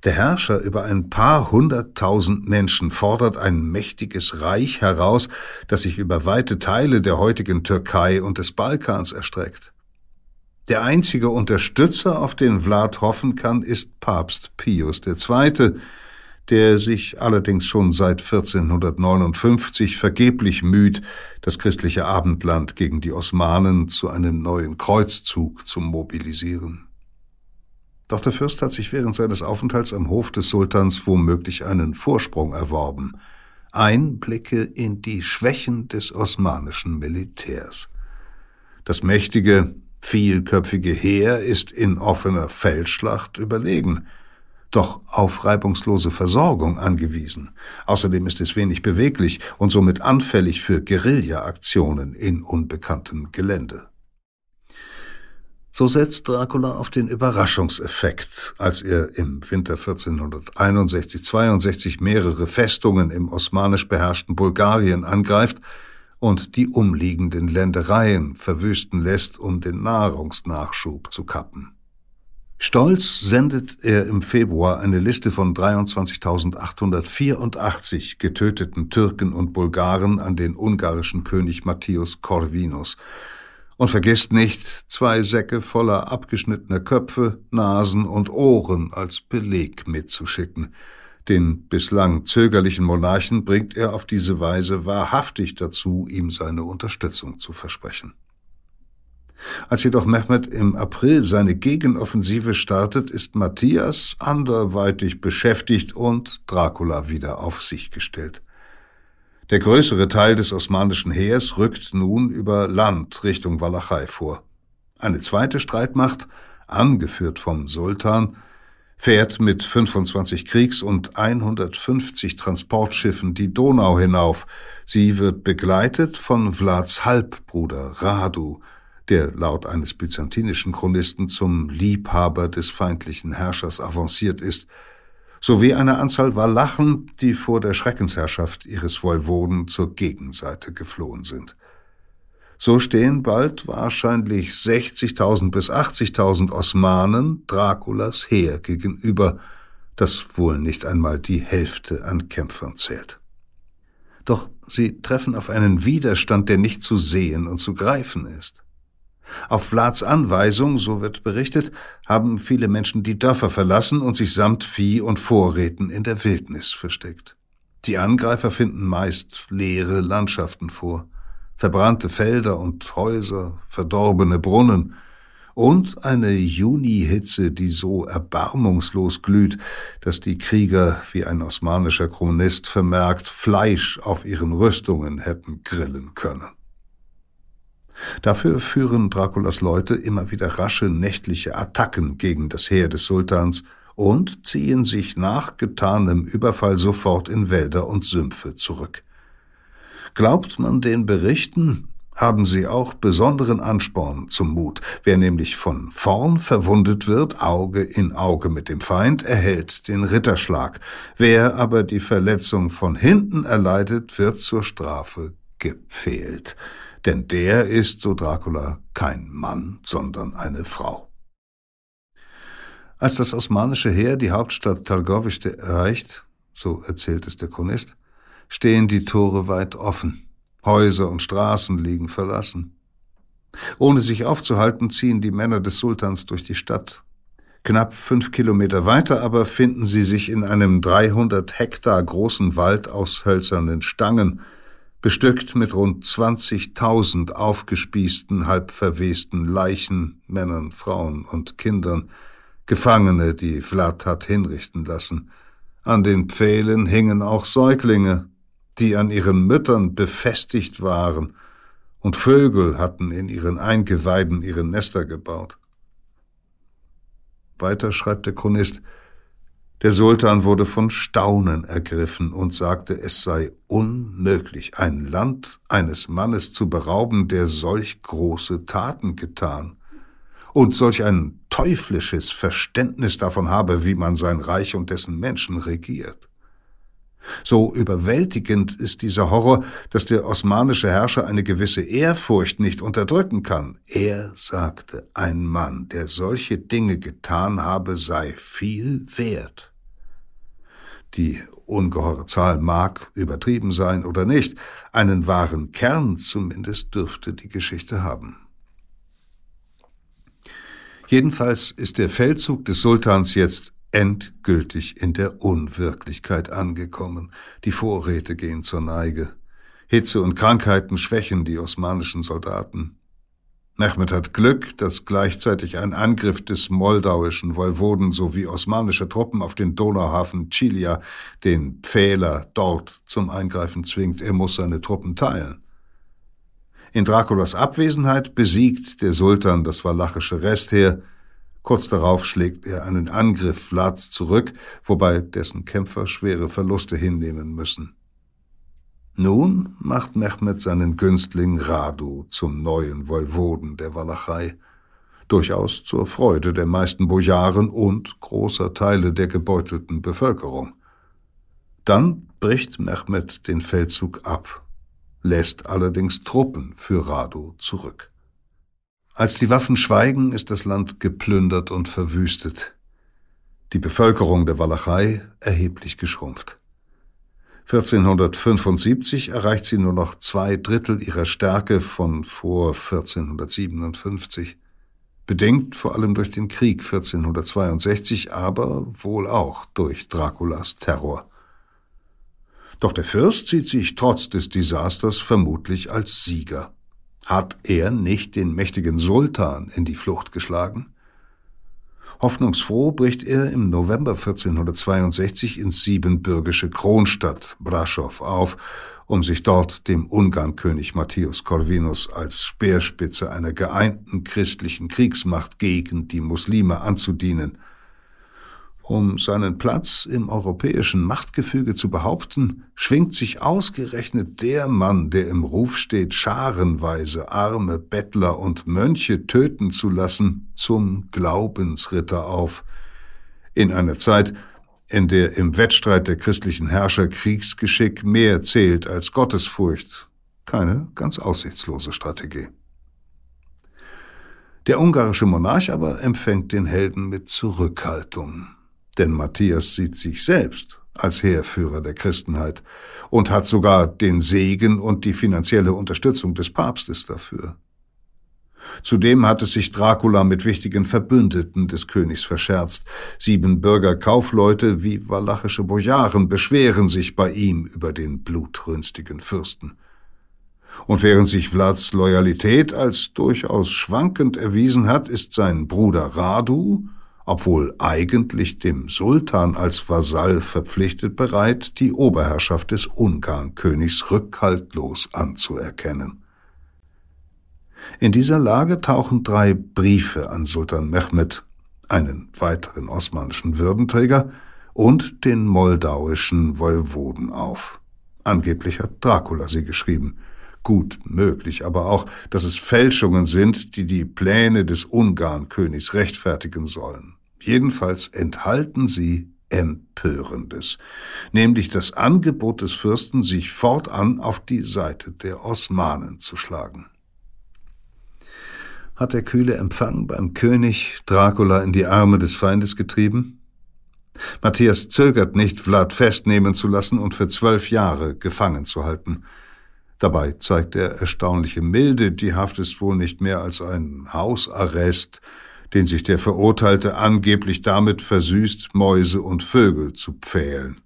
Der Herrscher über ein paar hunderttausend Menschen fordert ein mächtiges Reich heraus, das sich über weite Teile der heutigen Türkei und des Balkans erstreckt. Der einzige Unterstützer, auf den Vlad hoffen kann, ist Papst Pius II., der sich allerdings schon seit 1459 vergeblich müht, das christliche Abendland gegen die Osmanen zu einem neuen Kreuzzug zu mobilisieren. Doch der Fürst hat sich während seines Aufenthalts am Hof des Sultans womöglich einen Vorsprung erworben. Einblicke in die Schwächen des osmanischen Militärs. Das mächtige, vielköpfige Heer ist in offener Feldschlacht überlegen – doch auf reibungslose Versorgung angewiesen. Außerdem ist es wenig beweglich und somit anfällig für Guerilla-Aktionen in unbekanntem Gelände. So setzt Dracula auf den Überraschungseffekt, als er im Winter 1461-62 mehrere Festungen im osmanisch beherrschten Bulgarien angreift und die umliegenden Ländereien verwüsten lässt, um den Nahrungsnachschub zu kappen. Stolz sendet er im Februar eine Liste von 23.884 getöteten Türken und Bulgaren an den ungarischen König Matthias Corvinus und vergisst nicht, zwei Säcke voller abgeschnittener Köpfe, Nasen und Ohren als Beleg mitzuschicken. Den bislang zögerlichen Monarchen bringt er auf diese Weise wahrhaftig dazu, ihm seine Unterstützung zu versprechen. Als jedoch Mehmed im April seine Gegenoffensive startet, ist Matthias anderweitig beschäftigt und Dracula wieder auf sich gestellt. Der größere Teil des osmanischen Heers rückt nun über Land Richtung Walachei vor. Eine zweite Streitmacht, angeführt vom Sultan, fährt mit 25 Kriegs- und 150 Transportschiffen die Donau hinauf. Sie wird begleitet von Vlads Halbbruder Radu, der laut eines byzantinischen Chronisten zum Liebhaber des feindlichen Herrschers avanciert ist, sowie eine Anzahl Walachen, die vor der Schreckensherrschaft ihres Woiwoden zur Gegenseite geflohen sind. So stehen bald wahrscheinlich 60.000 bis 80.000 Osmanen Draculas Heer gegenüber, das wohl nicht einmal die Hälfte an Kämpfern zählt. Doch sie treffen auf einen Widerstand, der nicht zu sehen und zu greifen ist. Auf Vlads Anweisung, so wird berichtet, haben viele Menschen die Dörfer verlassen und sich samt Vieh und Vorräten in der Wildnis versteckt. Die Angreifer finden meist leere Landschaften vor, verbrannte Felder und Häuser, verdorbene Brunnen und eine Junihitze, die so erbarmungslos glüht, dass die Krieger, wie ein osmanischer Chronist vermerkt, Fleisch auf ihren Rüstungen hätten grillen können. Dafür führen Draculas Leute immer wieder rasche nächtliche Attacken gegen das Heer des Sultans und ziehen sich nach getanem Überfall sofort in Wälder und Sümpfe zurück. Glaubt man den Berichten, haben sie auch besonderen Ansporn zum Mut. Wer nämlich von vorn verwundet wird, Auge in Auge mit dem Feind, erhält den Ritterschlag. Wer aber die Verletzung von hinten erleidet, wird zur Strafe gepfählt denn der ist, so Dracula, kein Mann, sondern eine Frau. Als das osmanische Heer die Hauptstadt Targovište erreicht, so erzählt es der Chronist, stehen die Tore weit offen, Häuser und Straßen liegen verlassen. Ohne sich aufzuhalten, ziehen die Männer des Sultans durch die Stadt. Knapp fünf Kilometer weiter aber finden sie sich in einem 300 Hektar großen Wald aus hölzernen Stangen, bestückt mit rund 20.000 aufgespießten, halb verwesten Leichen, Männern, Frauen und Kindern, Gefangene, die Vlad hat hinrichten lassen. An den Pfählen hingen auch Säuglinge, die an ihren Müttern befestigt waren, und Vögel hatten in ihren Eingeweiden ihre Nester gebaut. Weiter schreibt der Chronist, der Sultan wurde von Staunen ergriffen und sagte, es sei unmöglich, ein Land eines Mannes zu berauben, der solch große Taten getan und solch ein teuflisches Verständnis davon habe, wie man sein Reich und dessen Menschen regiert. So überwältigend ist dieser Horror, dass der osmanische Herrscher eine gewisse Ehrfurcht nicht unterdrücken kann. Er sagte, ein Mann, der solche Dinge getan habe, sei viel wert. Die ungeheure Zahl mag übertrieben sein oder nicht, einen wahren Kern zumindest dürfte die Geschichte haben. Jedenfalls ist der Feldzug des Sultans jetzt endgültig in der Unwirklichkeit angekommen. Die Vorräte gehen zur Neige. Hitze und Krankheiten schwächen die osmanischen Soldaten. Mehmed hat Glück, dass gleichzeitig ein Angriff des moldauischen Woiwoden sowie osmanischer Truppen auf den Donauhafen Chilia den Pfähler dort zum Eingreifen zwingt. Er muss seine Truppen teilen. In Draculas Abwesenheit besiegt der Sultan das walachische Restheer. Kurz darauf schlägt er einen Angriff Vlads zurück, wobei dessen Kämpfer schwere Verluste hinnehmen müssen. Nun macht Mehmed seinen Günstling Radu zum neuen Woiwoden der Walachei, durchaus zur Freude der meisten Bojaren und großer Teile der gebeutelten Bevölkerung. Dann bricht Mehmed den Feldzug ab, lässt allerdings Truppen für Radu zurück. Als die Waffen schweigen, ist das Land geplündert und verwüstet. Die Bevölkerung der Walachei erheblich geschrumpft. 1475 erreicht sie nur noch zwei Drittel ihrer Stärke von vor 1457, bedingt vor allem durch den Krieg 1462, aber wohl auch durch Draculas Terror. Doch der Fürst sieht sich trotz des Desasters vermutlich als Sieger. Hat er nicht den mächtigen Sultan in die Flucht geschlagen? Hoffnungsfroh bricht er im November 1462 ins siebenbürgische Kronstadt Braschow auf, um sich dort dem Ungarnkönig Matthias Corvinus als Speerspitze einer geeinten christlichen Kriegsmacht gegen die Muslime anzudienen – um seinen Platz im europäischen Machtgefüge zu behaupten, schwingt sich ausgerechnet der Mann, der im Ruf steht, scharenweise arme Bettler und Mönche töten zu lassen, zum Glaubensritter auf. In einer Zeit, in der im Wettstreit der christlichen Herrscher Kriegsgeschick mehr zählt als Gottesfurcht. Keine ganz aussichtslose Strategie. Der ungarische Monarch aber empfängt den Helden mit Zurückhaltung denn Matthias sieht sich selbst als Heerführer der Christenheit und hat sogar den Segen und die finanzielle Unterstützung des Papstes dafür. Zudem hatte sich Dracula mit wichtigen Verbündeten des Königs verscherzt. Sieben Bürgerkaufleute wie walachische Bojaren beschweren sich bei ihm über den blutrünstigen Fürsten. Und während sich Vlads Loyalität als durchaus schwankend erwiesen hat, ist sein Bruder Radu obwohl eigentlich dem Sultan als Vasall verpflichtet bereit, die Oberherrschaft des Ungarnkönigs rückhaltlos anzuerkennen. In dieser Lage tauchen drei Briefe an Sultan Mehmed, einen weiteren osmanischen Würdenträger und den moldauischen Woiwoden auf. Angeblich hat Dracula sie geschrieben. Gut möglich aber auch, dass es Fälschungen sind, die die Pläne des Ungarnkönigs rechtfertigen sollen. Jedenfalls enthalten sie Empörendes, nämlich das Angebot des Fürsten, sich fortan auf die Seite der Osmanen zu schlagen. Hat der kühle Empfang beim König Dracula in die Arme des Feindes getrieben? Matthias zögert nicht, Vlad festnehmen zu lassen und für zwölf Jahre gefangen zu halten. Dabei zeigt er erstaunliche Milde, die Haft ist wohl nicht mehr als ein Hausarrest, den sich der Verurteilte angeblich damit versüßt, Mäuse und Vögel zu pfählen.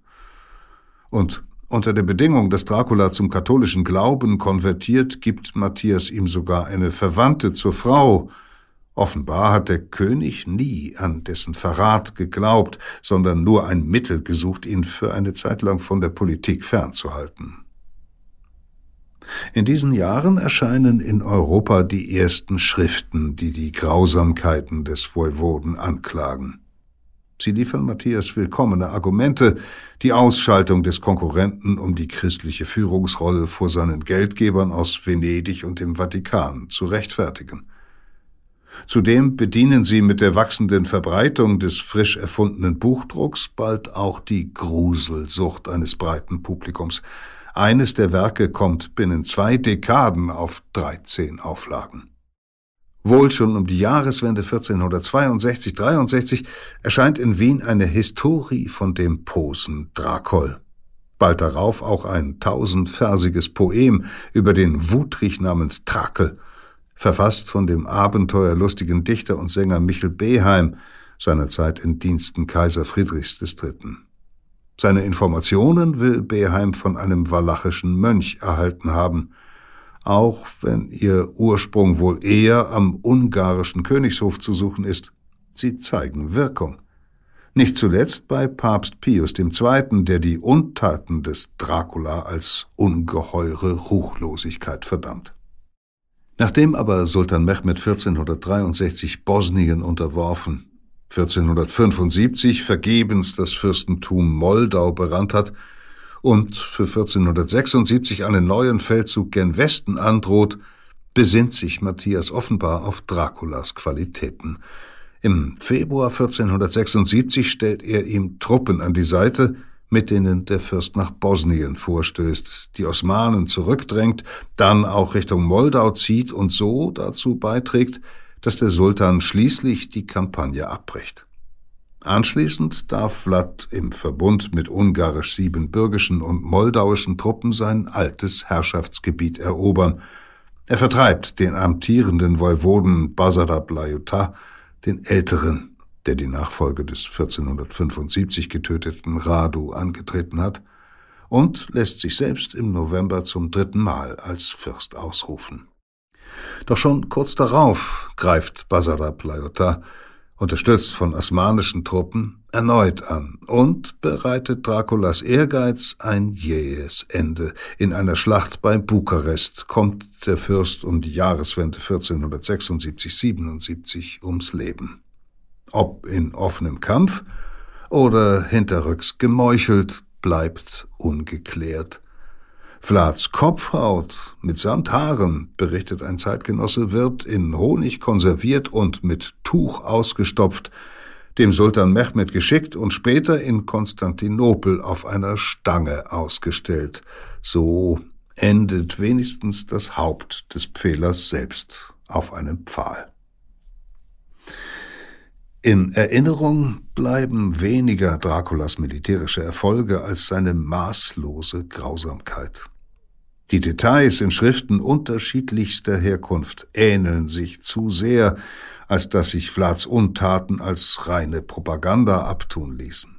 Und unter der Bedingung, dass Dracula zum katholischen Glauben konvertiert, gibt Matthias ihm sogar eine Verwandte zur Frau. Offenbar hat der König nie an dessen Verrat geglaubt, sondern nur ein Mittel gesucht, ihn für eine Zeit lang von der Politik fernzuhalten. In diesen Jahren erscheinen in Europa die ersten Schriften, die die Grausamkeiten des Voivoden anklagen. Sie liefern Matthias willkommene Argumente, die Ausschaltung des Konkurrenten um die christliche Führungsrolle vor seinen Geldgebern aus Venedig und dem Vatikan zu rechtfertigen. Zudem bedienen sie mit der wachsenden Verbreitung des frisch erfundenen Buchdrucks bald auch die Gruselsucht eines breiten Publikums, eines der Werke kommt binnen zwei Dekaden auf 13 Auflagen. Wohl schon um die Jahreswende 1462-63 erscheint in Wien eine Historie von dem Posen Drakol. Bald darauf auch ein tausendversiges Poem über den Wutrich namens Trakel, verfasst von dem abenteuerlustigen Dichter und Sänger Michel Beheim, seinerzeit in Diensten Kaiser Friedrichs III. Seine Informationen will Beheim von einem walachischen Mönch erhalten haben, auch wenn ihr Ursprung wohl eher am ungarischen Königshof zu suchen ist. Sie zeigen Wirkung. Nicht zuletzt bei Papst Pius II., der die Untaten des Dracula als ungeheure Ruchlosigkeit verdammt. Nachdem aber Sultan Mehmed 1463 Bosnien unterworfen 1475 vergebens das Fürstentum Moldau berannt hat und für 1476 einen neuen Feldzug gen Westen androht, besinnt sich Matthias offenbar auf Draculas Qualitäten. Im Februar 1476 stellt er ihm Truppen an die Seite, mit denen der Fürst nach Bosnien vorstößt, die Osmanen zurückdrängt, dann auch Richtung Moldau zieht und so dazu beiträgt, dass der Sultan schließlich die Kampagne abbricht. Anschließend darf Vlad im Verbund mit ungarisch-siebenbürgischen und moldauischen Truppen sein altes Herrschaftsgebiet erobern. Er vertreibt den amtierenden Woiwoden Basara Blajuta, den Älteren, der die Nachfolge des 1475 getöteten Radu angetreten hat, und lässt sich selbst im November zum dritten Mal als Fürst ausrufen. Doch schon kurz darauf greift Basara Plajota, unterstützt von osmanischen Truppen, erneut an und bereitet Draculas Ehrgeiz ein jähes Ende. In einer Schlacht bei Bukarest kommt der Fürst um die Jahreswende 1476-77 ums Leben ob in offenem Kampf oder hinterrücks gemeuchelt, bleibt ungeklärt. Vlads Kopfhaut mitsamt Haaren, berichtet ein Zeitgenosse, wird in Honig konserviert und mit Tuch ausgestopft, dem Sultan Mehmed geschickt und später in Konstantinopel auf einer Stange ausgestellt. So endet wenigstens das Haupt des Pfählers selbst auf einem Pfahl. In Erinnerung bleiben weniger Draculas militärische Erfolge als seine maßlose Grausamkeit. Die Details in Schriften unterschiedlichster Herkunft ähneln sich zu sehr, als dass sich Vlads Untaten als reine Propaganda abtun ließen.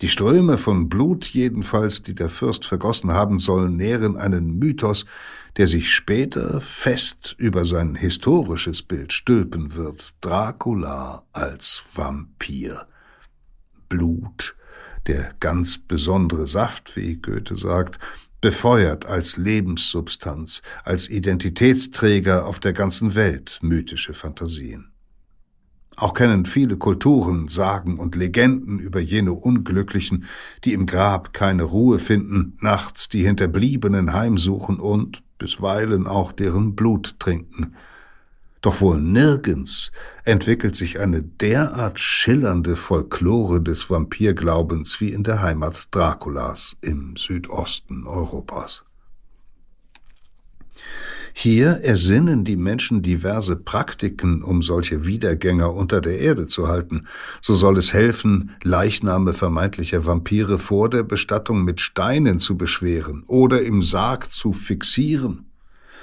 Die Ströme von Blut jedenfalls, die der Fürst vergossen haben soll, nähren einen Mythos, der sich später fest über sein historisches Bild stülpen wird. Dracula als Vampir. Blut, der ganz besondere Saft, wie Goethe sagt, befeuert als Lebenssubstanz, als Identitätsträger auf der ganzen Welt mythische Fantasien. Auch kennen viele Kulturen Sagen und Legenden über jene Unglücklichen, die im Grab keine Ruhe finden, nachts die Hinterbliebenen heimsuchen und bisweilen auch deren Blut trinken. Doch wohl nirgends entwickelt sich eine derart schillernde Folklore des Vampirglaubens wie in der Heimat Draculas im Südosten Europas. Hier ersinnen die Menschen diverse Praktiken, um solche Wiedergänger unter der Erde zu halten. So soll es helfen, Leichname vermeintlicher Vampire vor der Bestattung mit Steinen zu beschweren oder im Sarg zu fixieren,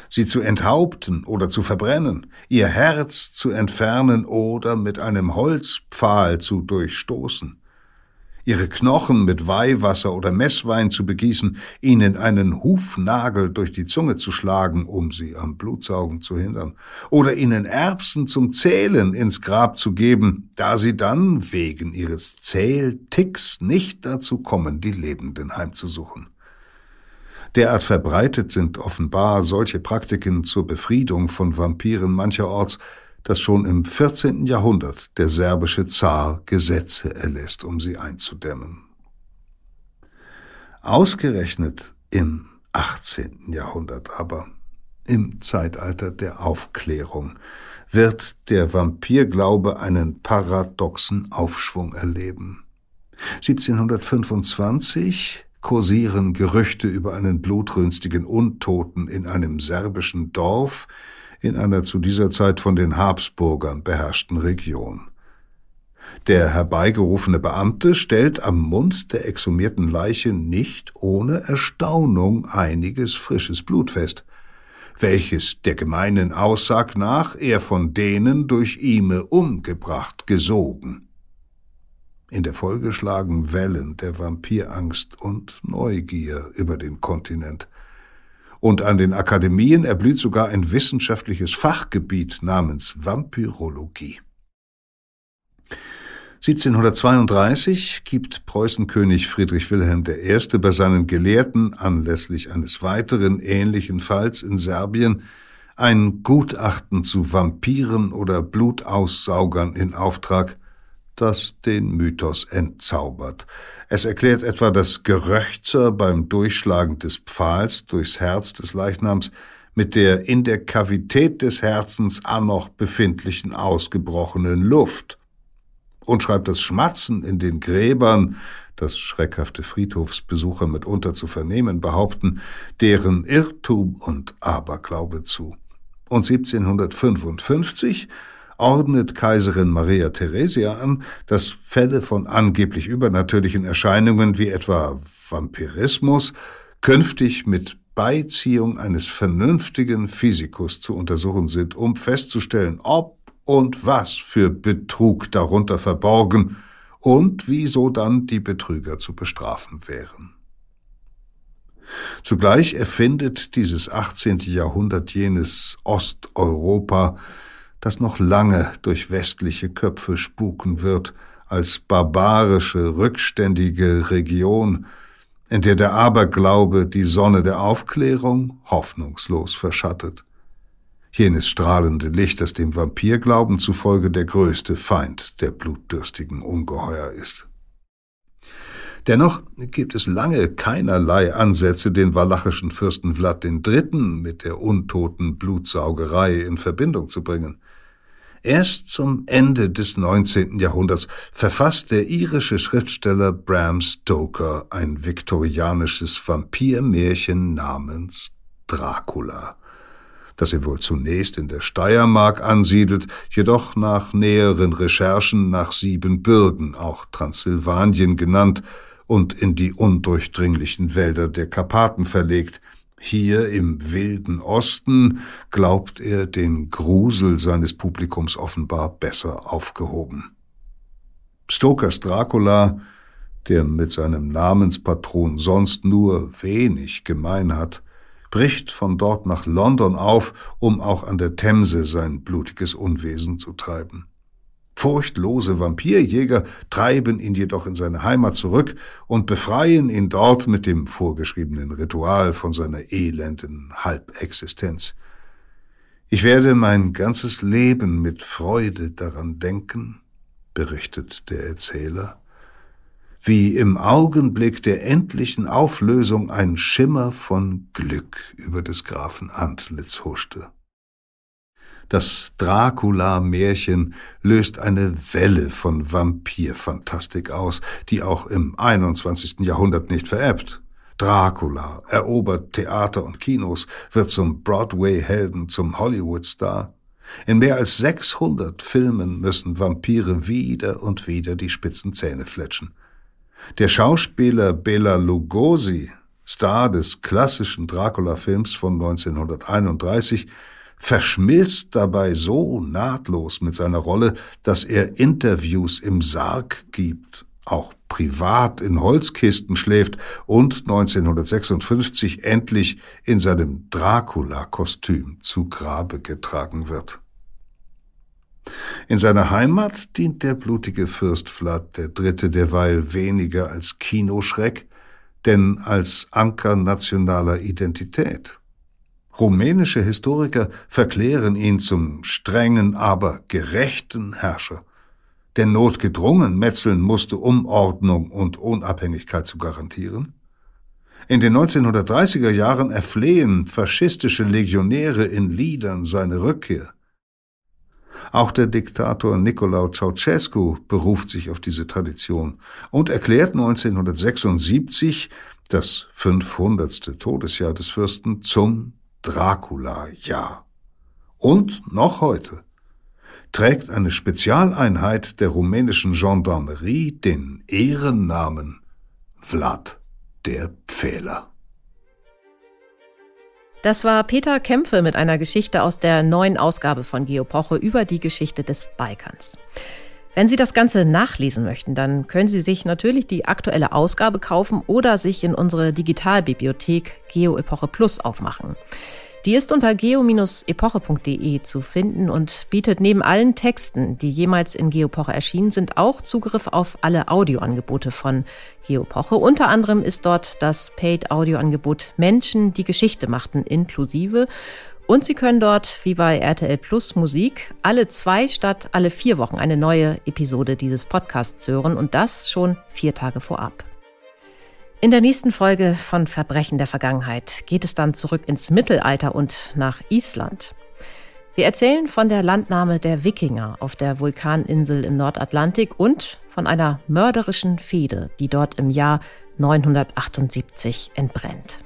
sie zu enthaupten oder zu verbrennen, ihr Herz zu entfernen oder mit einem Holzpfahl zu durchstoßen ihre Knochen mit Weihwasser oder Messwein zu begießen, ihnen einen Hufnagel durch die Zunge zu schlagen, um sie am Blutsaugen zu hindern, oder ihnen Erbsen zum Zählen ins Grab zu geben, da sie dann wegen ihres Zählticks nicht dazu kommen, die Lebenden heimzusuchen. Derart verbreitet sind offenbar solche Praktiken zur Befriedung von Vampiren mancherorts, dass schon im 14. Jahrhundert der serbische Zar Gesetze erlässt, um sie einzudämmen. Ausgerechnet im 18. Jahrhundert aber, im Zeitalter der Aufklärung, wird der Vampirglaube einen paradoxen Aufschwung erleben. 1725 kursieren Gerüchte über einen blutrünstigen Untoten in einem serbischen Dorf, in einer zu dieser Zeit von den Habsburgern beherrschten Region. Der herbeigerufene Beamte stellt am Mund der exhumierten Leiche nicht ohne Erstaunung einiges frisches Blut fest, welches der gemeinen Aussag nach er von denen durch Ime umgebracht gesogen. In der Folge schlagen Wellen der Vampirangst und Neugier über den Kontinent und an den Akademien erblüht sogar ein wissenschaftliches Fachgebiet namens Vampyrologie. 1732 gibt Preußenkönig Friedrich Wilhelm I. bei seinen Gelehrten anlässlich eines weiteren ähnlichen Falls in Serbien ein Gutachten zu Vampiren oder Blutaussaugern in Auftrag, das den Mythos entzaubert. Es erklärt etwa das Geröchzer beim Durchschlagen des Pfahls durchs Herz des Leichnams mit der in der Kavität des Herzens an noch befindlichen ausgebrochenen Luft. und schreibt das Schmatzen in den Gräbern, das schreckhafte Friedhofsbesucher mitunter zu vernehmen behaupten, deren Irrtum und Aberglaube zu. Und 1755 ordnet Kaiserin Maria Theresia an, dass Fälle von angeblich übernatürlichen Erscheinungen wie etwa Vampirismus künftig mit Beiziehung eines vernünftigen Physikus zu untersuchen sind, um festzustellen, ob und was für Betrug darunter verborgen und wieso dann die Betrüger zu bestrafen wären. Zugleich erfindet dieses 18. Jahrhundert jenes Osteuropa, das noch lange durch westliche Köpfe spuken wird, als barbarische, rückständige Region, in der der Aberglaube die Sonne der Aufklärung hoffnungslos verschattet. Jenes strahlende Licht, das dem Vampirglauben zufolge der größte Feind der blutdürstigen Ungeheuer ist. Dennoch gibt es lange keinerlei Ansätze, den walachischen Fürsten Vlad III. mit der untoten Blutsaugerei in Verbindung zu bringen. Erst zum Ende des 19. Jahrhunderts verfasst der irische Schriftsteller Bram Stoker ein viktorianisches Vampirmärchen namens Dracula, das er wohl zunächst in der Steiermark ansiedelt, jedoch nach näheren Recherchen nach Siebenbürgen, auch Transsilvanien genannt, und in die undurchdringlichen Wälder der Karpaten verlegt – hier im wilden Osten glaubt er den Grusel seines Publikums offenbar besser aufgehoben. Stokers Dracula, der mit seinem Namenspatron sonst nur wenig gemein hat, bricht von dort nach London auf, um auch an der Themse sein blutiges Unwesen zu treiben. Furchtlose Vampirjäger treiben ihn jedoch in seine Heimat zurück und befreien ihn dort mit dem vorgeschriebenen Ritual von seiner elenden Halbexistenz. Ich werde mein ganzes Leben mit Freude daran denken, berichtet der Erzähler, wie im Augenblick der endlichen Auflösung ein Schimmer von Glück über des Grafen Antlitz huschte. Das Dracula-Märchen löst eine Welle von Vampirfantastik aus, die auch im 21. Jahrhundert nicht verebbt. Dracula erobert Theater und Kinos, wird zum Broadway-Helden, zum Hollywood-Star. In mehr als 600 Filmen müssen Vampire wieder und wieder die spitzen Zähne fletschen. Der Schauspieler Bela Lugosi, Star des klassischen Dracula-Films von 1931, verschmilzt dabei so nahtlos mit seiner Rolle, dass er Interviews im Sarg gibt, auch privat in Holzkisten schläft und 1956 endlich in seinem Dracula-Kostüm zu Grabe getragen wird. In seiner Heimat dient der blutige Fürst Vlad III. derweil weniger als Kinoschreck, denn als Anker nationaler Identität. Rumänische Historiker verklären ihn zum strengen, aber gerechten Herrscher, der notgedrungen metzeln musste, um Ordnung und Unabhängigkeit zu garantieren. In den 1930er Jahren erflehen faschistische Legionäre in Liedern seine Rückkehr. Auch der Diktator Nicolae Ceausescu beruft sich auf diese Tradition und erklärt 1976 das 500. Todesjahr des Fürsten zum Dracula, ja. Und noch heute trägt eine Spezialeinheit der rumänischen Gendarmerie den Ehrennamen Vlad der Pfähler. Das war Peter Kämpfe mit einer Geschichte aus der neuen Ausgabe von Geopoche über die Geschichte des Balkans. Wenn Sie das Ganze nachlesen möchten, dann können Sie sich natürlich die aktuelle Ausgabe kaufen oder sich in unsere Digitalbibliothek GeoEpoche Plus aufmachen. Die ist unter geo-epoche.de zu finden und bietet neben allen Texten, die jemals in Geopoche erschienen sind, auch Zugriff auf alle Audioangebote von Geopoche. Unter anderem ist dort das Paid-Audioangebot Menschen, die Geschichte machten, inklusive. Und Sie können dort, wie bei RTL Plus Musik, alle zwei statt alle vier Wochen eine neue Episode dieses Podcasts hören und das schon vier Tage vorab. In der nächsten Folge von Verbrechen der Vergangenheit geht es dann zurück ins Mittelalter und nach Island. Wir erzählen von der Landnahme der Wikinger auf der Vulkaninsel im Nordatlantik und von einer mörderischen Fehde, die dort im Jahr 978 entbrennt.